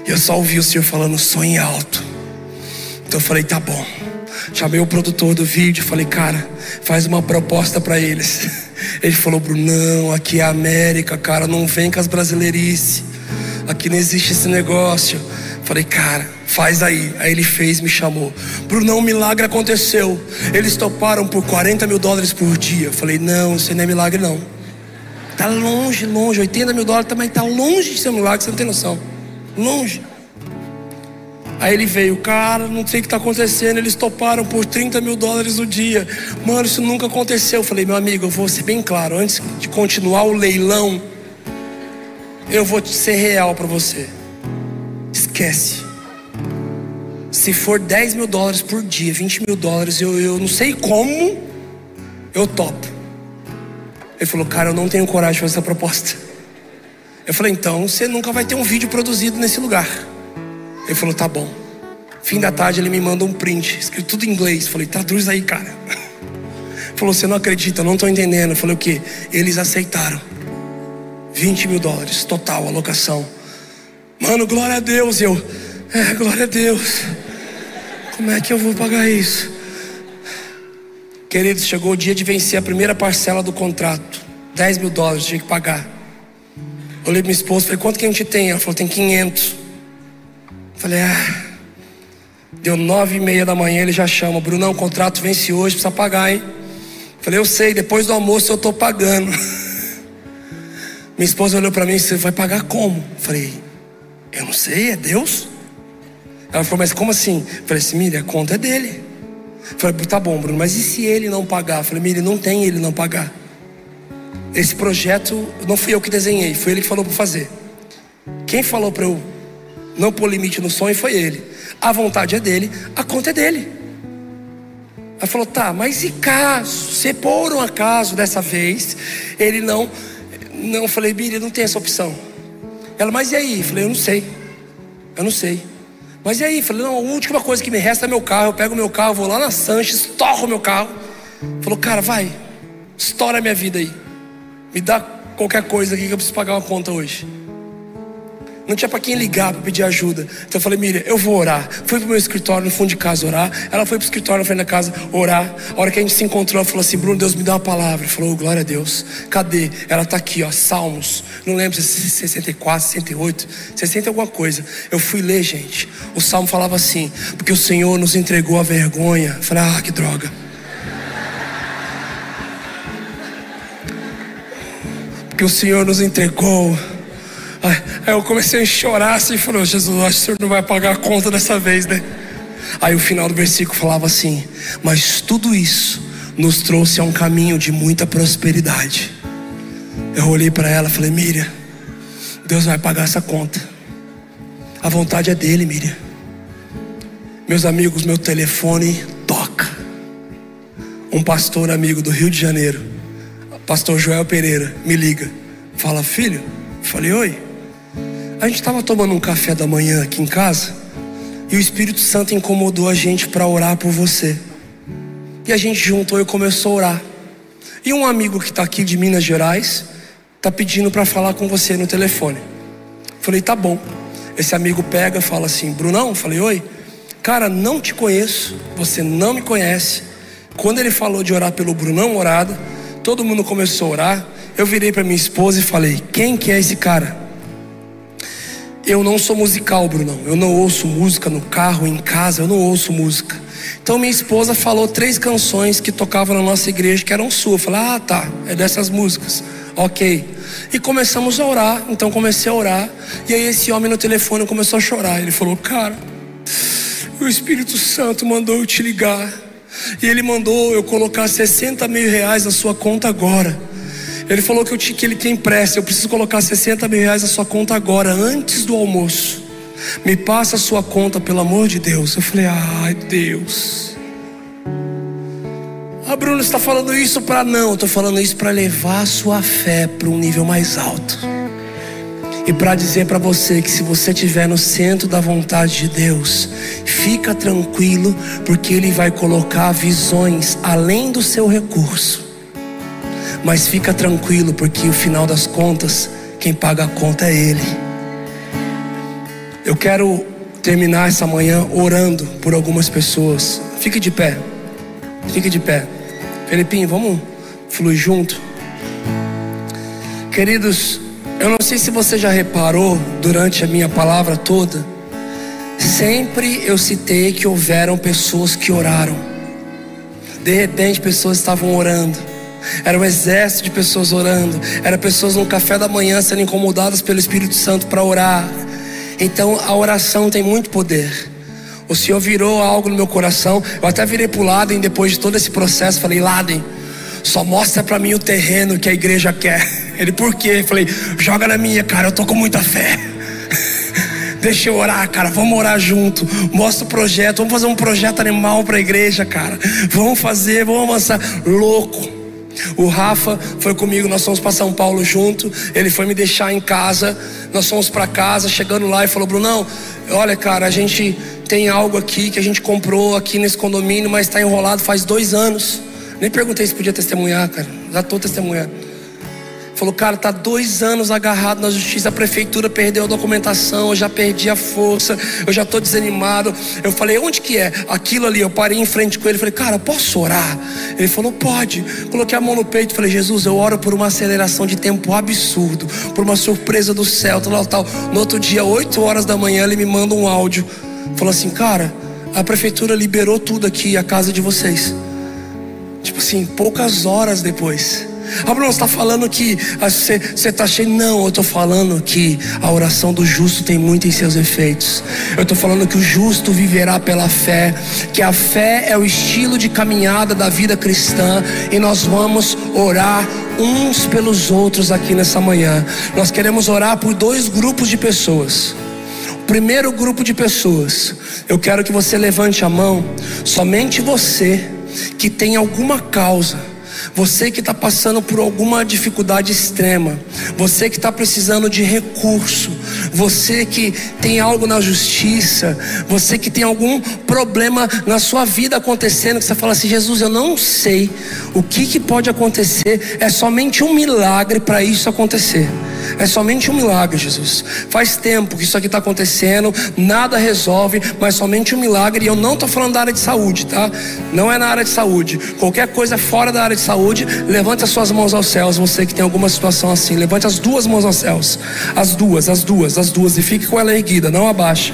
E eu só ouvi o Senhor falando, sonhe alto. Então eu falei, tá bom. Chamei o produtor do vídeo, falei, cara, faz uma proposta para eles. *laughs* Ele falou, Brunão, aqui é a América, cara, não vem com as brasileirices. Aqui não existe esse negócio. Falei, cara, faz aí. Aí ele fez, me chamou. Brunão, um milagre aconteceu. Eles toparam por 40 mil dólares por dia. Falei, não, isso não é milagre, não. Tá longe, longe. 80 mil dólares também tá longe de ser um milagre, você não tem noção. Longe. Aí ele veio, cara, não sei o que está acontecendo. Eles toparam por 30 mil dólares o dia. Mano, isso nunca aconteceu. Eu falei, meu amigo, eu vou ser bem claro. Antes de continuar o leilão, eu vou ser real para você. Esquece. Se for 10 mil dólares por dia, 20 mil dólares, eu, eu não sei como, eu topo. Ele falou, cara, eu não tenho coragem de fazer essa proposta. Eu falei, então você nunca vai ter um vídeo produzido nesse lugar. Ele falou: tá bom. Fim da tarde ele me manda um print, escrito tudo em inglês. Falei: traduz aí, cara. *laughs* Falou: você não acredita, eu não estou entendendo. Eu falei: o que? Eles aceitaram. 20 mil dólares, total, alocação. Mano, glória a Deus. Eu, é, glória a Deus. Como é que eu vou pagar isso? Queridos, chegou o dia de vencer a primeira parcela do contrato. 10 mil dólares, tinha que pagar. Olhei para minha esposa, falei, quanto que a gente tem? Ela falou, tem 500. Falei, ah, deu nove e meia da manhã, ele já chama, Brunão, o contrato vence hoje, precisa pagar, hein? Falei, eu sei, depois do almoço eu estou pagando. *laughs* Minha esposa olhou para mim, você vai pagar como? Falei, eu não sei, é Deus? Ela falou, mas como assim? Falei assim, Miriam, a conta é dele. Falei, tá bom, Bruno, mas e se ele não pagar? Falei, Miriam, não tem ele não pagar. Esse projeto não fui eu que desenhei, foi ele que falou para fazer. Quem falou para eu não pôr limite no sonho foi ele. A vontade é dele, a conta é dele. Ela falou: tá, mas e caso, se por um acaso dessa vez, ele não. Não, falei, Bíblia, não tem essa opção. Ela, mas e aí? Eu falei, eu não sei. Eu não sei. Mas e aí? Eu falei, não, a última coisa que me resta é meu carro. Eu pego meu carro, vou lá na Sanches, estouro meu carro. Falou, cara, vai, estoura a minha vida aí. Me dá qualquer coisa aqui que eu preciso pagar uma conta hoje. Não tinha para quem ligar para pedir ajuda. Então eu falei, Miriam, eu vou orar. Fui pro meu escritório no fundo de casa orar. Ela foi pro escritório na frente da casa orar. A hora que a gente se encontrou, ela falou assim: Bruno, Deus me deu uma palavra. Falou, oh, glória a Deus. Cadê? Ela tá aqui, ó, Salmos. Não lembro se é 64, 68, 60 alguma coisa. Eu fui ler, gente. O salmo falava assim: Porque o Senhor nos entregou a vergonha. Eu falei, ah, que droga. Porque o Senhor nos entregou Aí eu comecei a chorar assim, falou, Jesus, acho que o Senhor não vai pagar a conta dessa vez, né? Aí o final do versículo falava assim: Mas tudo isso nos trouxe a um caminho de muita prosperidade. Eu olhei para ela e falei: Miriam, Deus vai pagar essa conta. A vontade é dele, Miriam. Meus amigos, meu telefone toca. Um pastor amigo do Rio de Janeiro, pastor Joel Pereira, me liga. Fala, filho. Falei, oi. A gente estava tomando um café da manhã aqui em casa e o Espírito Santo incomodou a gente para orar por você. E a gente juntou e começou a orar. E um amigo que está aqui de Minas Gerais está pedindo para falar com você no telefone. Falei, tá bom. Esse amigo pega e fala assim: Brunão, falei, oi. Cara, não te conheço, você não me conhece. Quando ele falou de orar pelo Brunão Orada, todo mundo começou a orar. Eu virei para minha esposa e falei: Quem que é esse cara? Eu não sou musical, Brunão. Eu não ouço música no carro, em casa, eu não ouço música. Então minha esposa falou três canções que tocavam na nossa igreja que eram suas. Eu falei, ah tá, é dessas músicas. Ok. E começamos a orar. Então comecei a orar. E aí esse homem no telefone começou a chorar. Ele falou, cara, o Espírito Santo mandou eu te ligar. E ele mandou eu colocar 60 mil reais na sua conta agora. Ele falou que, eu, que ele tem pressa. Eu preciso colocar 60 mil reais na sua conta agora, antes do almoço. Me passa a sua conta, pelo amor de Deus. Eu falei, ai Deus. Ah, Bruno, está falando isso para não. Estou falando isso para levar a sua fé para um nível mais alto. e para dizer para você que se você estiver no centro da vontade de Deus, fica tranquilo, porque Ele vai colocar visões além do seu recurso. Mas fica tranquilo, porque o final das contas, quem paga a conta é Ele. Eu quero terminar essa manhã orando por algumas pessoas. Fique de pé, fique de pé. Felipinho, vamos fluir junto. Queridos, eu não sei se você já reparou durante a minha palavra toda, sempre eu citei que houveram pessoas que oraram. De repente, pessoas estavam orando. Era um exército de pessoas orando. Era pessoas no café da manhã sendo incomodadas pelo Espírito Santo para orar. Então a oração tem muito poder. O Senhor virou algo no meu coração. Eu até virei para o Laden depois de todo esse processo. Falei, Laden, só mostra para mim o terreno que a igreja quer. *laughs* Ele, por quê? Falei, joga na minha, cara, eu tô com muita fé. *laughs* Deixa eu orar, cara. Vamos orar junto. Mostra o projeto. Vamos fazer um projeto animal para a igreja, cara. Vamos fazer, vamos avançar. Louco. O Rafa foi comigo, nós fomos para São Paulo junto. Ele foi me deixar em casa. Nós fomos para casa, chegando lá e falou: Brunão, olha, cara, a gente tem algo aqui que a gente comprou aqui nesse condomínio, mas está enrolado faz dois anos. Nem perguntei se podia testemunhar, cara. Já estou testemunhando. Falou, cara, tá dois anos agarrado na justiça, a prefeitura perdeu a documentação, eu já perdi a força, eu já tô desanimado. Eu falei, onde que é? Aquilo ali, eu parei em frente com ele, falei, cara, posso orar? Ele falou, pode. Coloquei a mão no peito, falei, Jesus, eu oro por uma aceleração de tempo absurdo, por uma surpresa do céu, tal, tal. No outro dia, 8 horas da manhã, ele me manda um áudio. Falou assim, cara, a prefeitura liberou tudo aqui, a casa de vocês. Tipo assim, poucas horas depois. Ah, Bruno, você está falando que você está cheio. Não, eu estou falando que a oração do justo tem muito em seus efeitos. Eu estou falando que o justo viverá pela fé, que a fé é o estilo de caminhada da vida cristã e nós vamos orar uns pelos outros aqui nessa manhã. Nós queremos orar por dois grupos de pessoas. Primeiro grupo de pessoas, eu quero que você levante a mão, somente você que tem alguma causa você que está passando por alguma dificuldade extrema, você que está precisando de recurso, você que tem algo na justiça, você que tem algum problema na sua vida acontecendo, que você fala assim: Jesus, eu não sei o que, que pode acontecer, é somente um milagre para isso acontecer. É somente um milagre, Jesus. Faz tempo que isso aqui está acontecendo, nada resolve, mas somente um milagre. E eu não estou falando da área de saúde, tá? Não é na área de saúde. Qualquer coisa fora da área de saúde, levante as suas mãos aos céus. Você que tem alguma situação assim, levante as duas mãos aos céus. As duas, as duas, as duas. E fique com ela erguida, não abaixa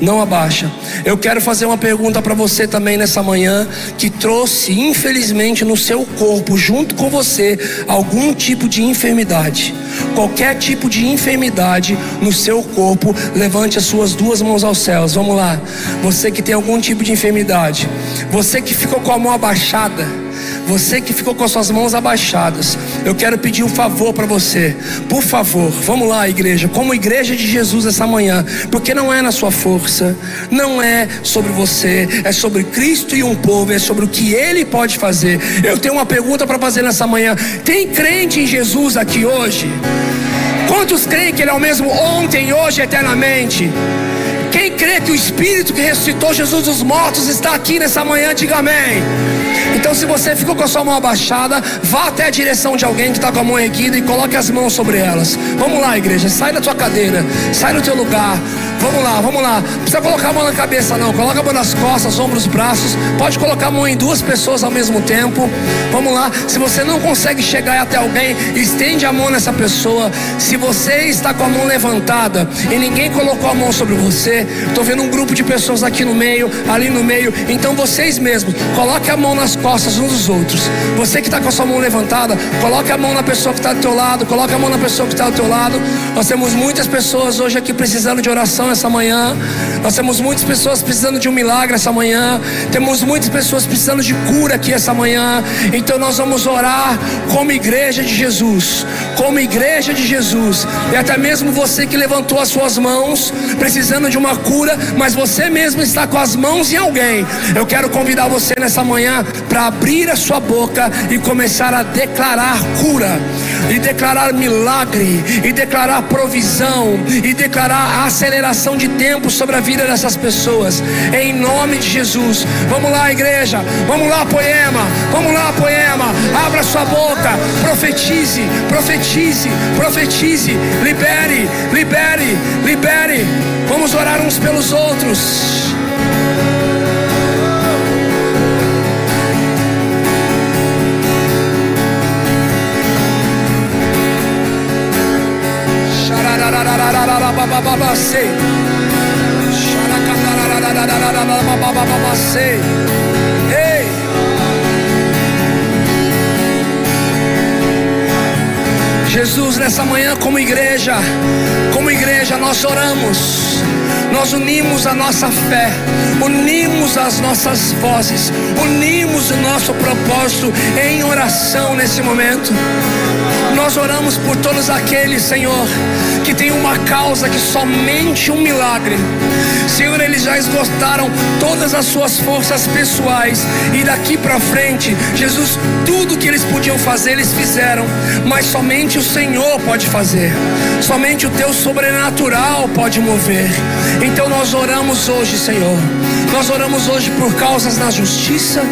não abaixa. Eu quero fazer uma pergunta para você também nessa manhã, que trouxe, infelizmente, no seu corpo, junto com você, algum tipo de enfermidade. Qualquer tipo de enfermidade no seu corpo, levante as suas duas mãos aos céus. Vamos lá. Você que tem algum tipo de enfermidade, você que ficou com a mão abaixada, você que ficou com as suas mãos abaixadas, eu quero pedir um favor para você. Por favor, vamos lá, igreja, como igreja de Jesus essa manhã, porque não é na sua força, não é sobre você, é sobre Cristo e um povo, é sobre o que ele pode fazer. Eu tenho uma pergunta para fazer nessa manhã. Tem crente em Jesus aqui hoje? Quantos creem que ele é o mesmo ontem, hoje, eternamente? Crê que o Espírito que ressuscitou Jesus dos mortos está aqui nessa manhã, diga amém. Então, se você ficou com a sua mão abaixada, vá até a direção de alguém que está com a mão erguida e coloque as mãos sobre elas. Vamos lá, igreja, sai da tua cadeira, sai do teu lugar. Vamos lá, vamos lá. Não precisa colocar a mão na cabeça, não. Coloca a mão nas costas, ombros, braços. Pode colocar a mão em duas pessoas ao mesmo tempo. Vamos lá. Se você não consegue chegar até alguém, estende a mão nessa pessoa. Se você está com a mão levantada e ninguém colocou a mão sobre você, estou vendo um grupo de pessoas aqui no meio, ali no meio. Então vocês mesmos, coloque a mão nas costas uns dos outros. Você que está com a sua mão levantada, coloque a mão na pessoa que está do teu lado, coloque a mão na pessoa que está do teu lado. Nós temos muitas pessoas hoje aqui precisando de oração essa manhã. Nós temos muitas pessoas precisando de um milagre essa manhã. Temos muitas pessoas precisando de cura aqui essa manhã. Então nós vamos orar como igreja de Jesus, como igreja de Jesus. E até mesmo você que levantou as suas mãos, precisando de uma cura, mas você mesmo está com as mãos em alguém. Eu quero convidar você nessa manhã para abrir a sua boca e começar a declarar cura. E declarar milagre, e declarar provisão, e declarar aceleração de tempo sobre a vida dessas pessoas, em nome de Jesus. Vamos lá, igreja, vamos lá, poema, vamos lá, poema, abra sua boca, profetize, profetize, profetize, libere, libere, libere. Vamos orar uns pelos outros. Ei! Jesus, nessa manhã, como igreja, como igreja, nós oramos, nós unimos a nossa fé, unimos as nossas vozes, unimos o nosso propósito em oração nesse momento. Nós oramos por todos aqueles, Senhor, que tem uma causa que somente um milagre. Senhor, eles já esgotaram todas as suas forças pessoais e daqui para frente, Jesus, tudo que eles podiam fazer, eles fizeram, mas somente o Senhor pode fazer. Somente o teu sobrenatural pode mover. Então nós oramos hoje, Senhor. Nós oramos hoje por causas na justiça.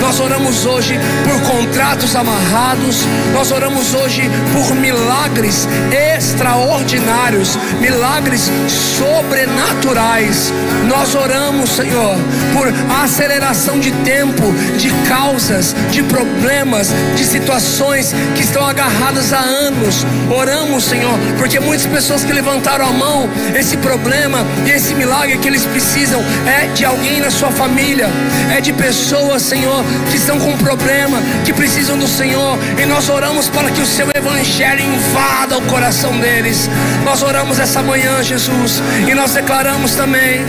Nós oramos hoje por contratos amarrados. Nós oramos hoje por milagres extraordinários, milagres sobrenaturais. Nós oramos, Senhor, por aceleração de tempo, de causas, de problemas, de situações que estão agarradas há anos. Oramos, Senhor, porque muitas pessoas que levantaram a mão, esse problema e esse milagre que eles precisam é de alguém na sua família, é de pessoas, Senhor, que estão com problema, que precisam do Senhor, e nós oramos para que o seu evangelho invada o coração deles. Nós oramos essa manhã, Jesus, e nós declaramos também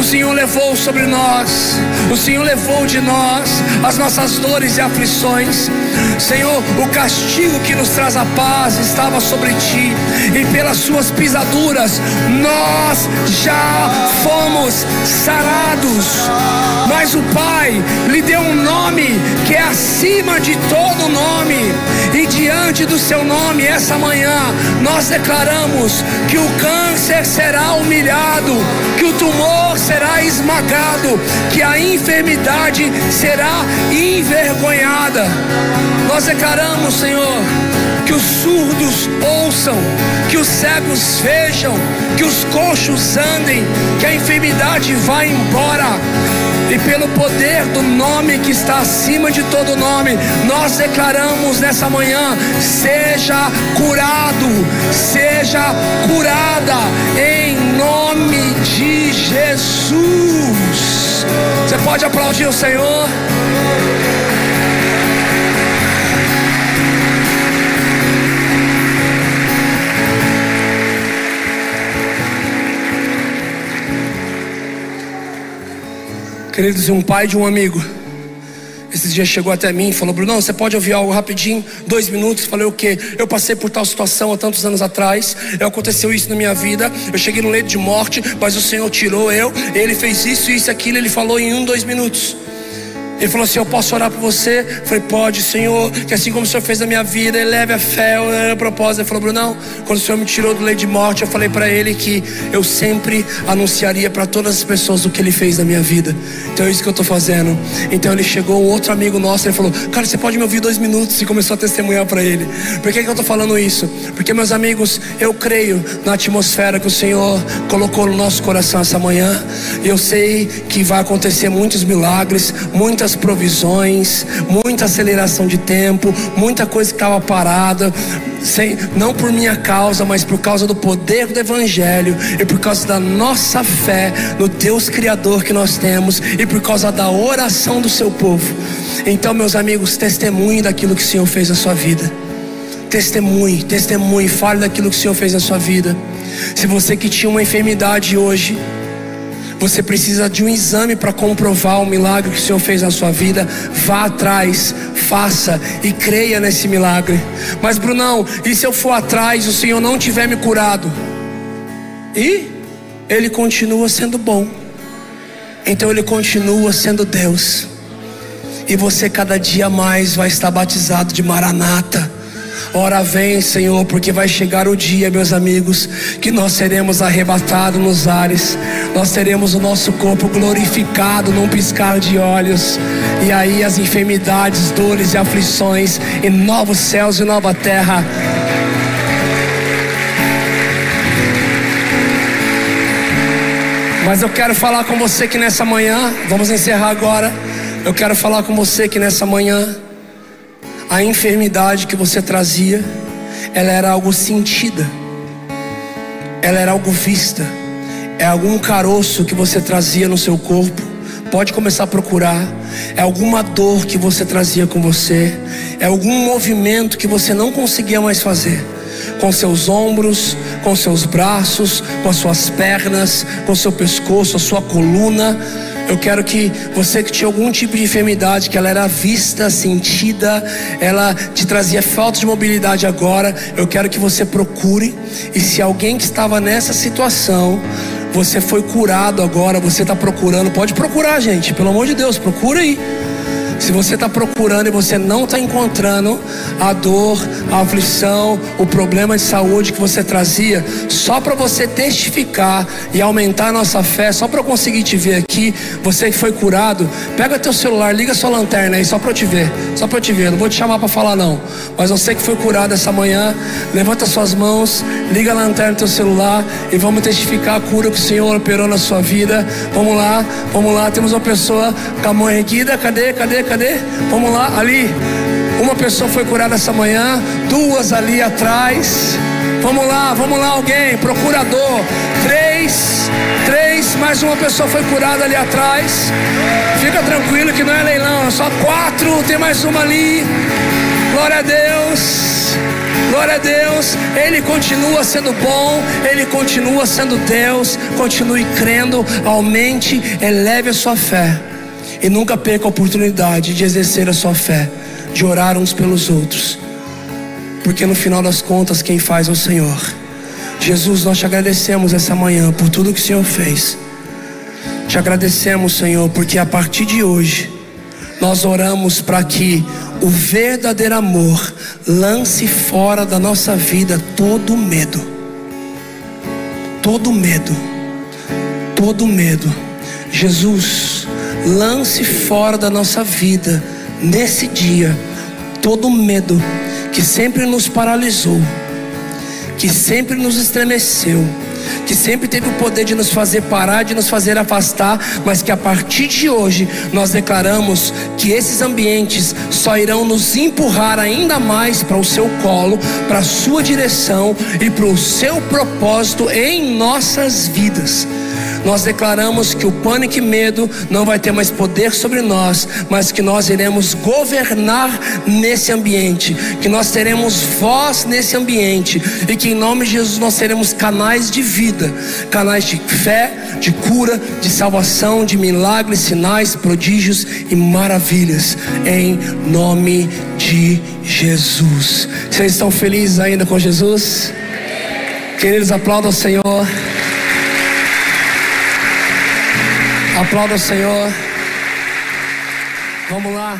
que o Senhor levou sobre nós, o Senhor levou de nós as nossas dores e aflições. Senhor, o castigo que nos traz a paz estava sobre ti, e pelas suas pisaduras nós já fomos sarados. Mas o Pai lhe deu um nome que é acima de todo nome, e diante do seu nome, essa manhã, nós declaramos que o câncer será humilhado, que o tumor será esmagado, que a enfermidade será envergonhada. Nós declaramos, Senhor, que os surdos ouçam, que os cegos vejam, que os coxos andem, que a enfermidade vá embora. E pelo poder do nome que está acima de todo nome, nós declaramos nessa manhã: seja curado, seja curada, em nome de Jesus. Você pode aplaudir o Senhor? Queridos, um pai de um amigo, esses dias chegou até mim e falou: Bruno, você pode ouvir algo rapidinho? Dois minutos. Falei: O quê? Eu passei por tal situação há tantos anos atrás. Aconteceu isso na minha vida. Eu cheguei no leito de morte, mas o Senhor tirou eu. Ele fez isso, isso, aquilo. Ele falou em um, dois minutos. Ele falou assim: Eu posso orar por você? Eu falei: Pode, Senhor, que assim como o Senhor fez na minha vida, eleve a fé, o propósito. Ele falou: Brunão, quando o Senhor me tirou do leito de morte, eu falei para ele que eu sempre anunciaria para todas as pessoas o que ele fez na minha vida. Então é isso que eu estou fazendo. Então ele chegou, um outro amigo nosso, ele falou: Cara, você pode me ouvir dois minutos? E começou a testemunhar para ele. Por que, que eu estou falando isso? Porque, meus amigos, eu creio na atmosfera que o Senhor colocou no nosso coração essa manhã. Eu sei que vai acontecer muitos milagres, muitas muitas provisões, muita aceleração de tempo, muita coisa que estava parada, sem, não por minha causa, mas por causa do poder do Evangelho e por causa da nossa fé no Deus Criador que nós temos e por causa da oração do seu povo. Então, meus amigos, testemunhe daquilo que o Senhor fez na sua vida. Testemunhe, testemunhe, fale daquilo que o Senhor fez na sua vida. Se você que tinha uma enfermidade hoje, você precisa de um exame para comprovar o milagre que o Senhor fez na sua vida. Vá atrás, faça e creia nesse milagre. Mas, Brunão, e se eu for atrás e o Senhor não tiver me curado? E Ele continua sendo bom. Então Ele continua sendo Deus. E você cada dia mais vai estar batizado de Maranata. Ora vem, Senhor, porque vai chegar o dia, meus amigos, que nós seremos arrebatados nos ares, nós teremos o nosso corpo glorificado num piscar de olhos, e aí as enfermidades, dores e aflições, e novos céus e nova terra. Mas eu quero falar com você que nessa manhã, vamos encerrar agora. Eu quero falar com você que nessa manhã a enfermidade que você trazia, ela era algo sentida, ela era algo vista, é algum caroço que você trazia no seu corpo. Pode começar a procurar. É alguma dor que você trazia com você. É algum movimento que você não conseguia mais fazer. Com seus ombros, com seus braços, com as suas pernas, com seu pescoço, a sua coluna eu quero que você que tinha algum tipo de enfermidade, que ela era vista, sentida, ela te trazia falta de mobilidade agora, eu quero que você procure. E se alguém que estava nessa situação, você foi curado agora, você está procurando, pode procurar, gente, pelo amor de Deus, procura aí. Se você está procurando e você não está encontrando a dor, a aflição, o problema de saúde que você trazia, só para você testificar e aumentar a nossa fé, só para eu conseguir te ver aqui, você que foi curado, pega teu celular, liga sua lanterna aí, só para eu te ver, só para eu te ver, não vou te chamar para falar não, mas você que foi curado essa manhã, levanta suas mãos, liga a lanterna no teu celular e vamos testificar a cura que o Senhor operou na sua vida. Vamos lá, vamos lá, temos uma pessoa com a mão erguida, cadê, cadê, cadê? Vamos lá, ali. Uma pessoa foi curada essa manhã, duas ali atrás. Vamos lá, vamos lá, alguém, procurador. Três, três, mais uma pessoa foi curada ali atrás. Fica tranquilo que não é leilão, é só quatro, tem mais uma ali. Glória a Deus. Glória a Deus, Ele continua sendo bom, Ele continua sendo Deus. Continue crendo, aumente, eleve a sua fé. E nunca perca a oportunidade de exercer a sua fé, de orar uns pelos outros. Porque no final das contas, quem faz é o Senhor. Jesus, nós te agradecemos essa manhã por tudo que o Senhor fez. Te agradecemos, Senhor, porque a partir de hoje, nós oramos para que o verdadeiro amor lance fora da nossa vida todo medo. Todo medo. Todo medo. Jesus, lance fora da nossa vida, nesse dia, todo medo que sempre nos paralisou, que sempre nos estremeceu, que sempre teve o poder de nos fazer parar, de nos fazer afastar, mas que a partir de hoje nós declaramos que esses ambientes só irão nos empurrar ainda mais para o seu colo, para a sua direção e para o seu propósito em nossas vidas. Nós declaramos que o pânico e medo não vai ter mais poder sobre nós, mas que nós iremos governar nesse ambiente, que nós teremos voz nesse ambiente e que em nome de Jesus nós seremos canais de vida, canais de fé, de cura, de salvação, de milagres, sinais, prodígios e maravilhas em nome de Jesus. Vocês estão felizes ainda com Jesus? Queridos, aplaudam o Senhor. Aplauda o Senhor. Vamos lá.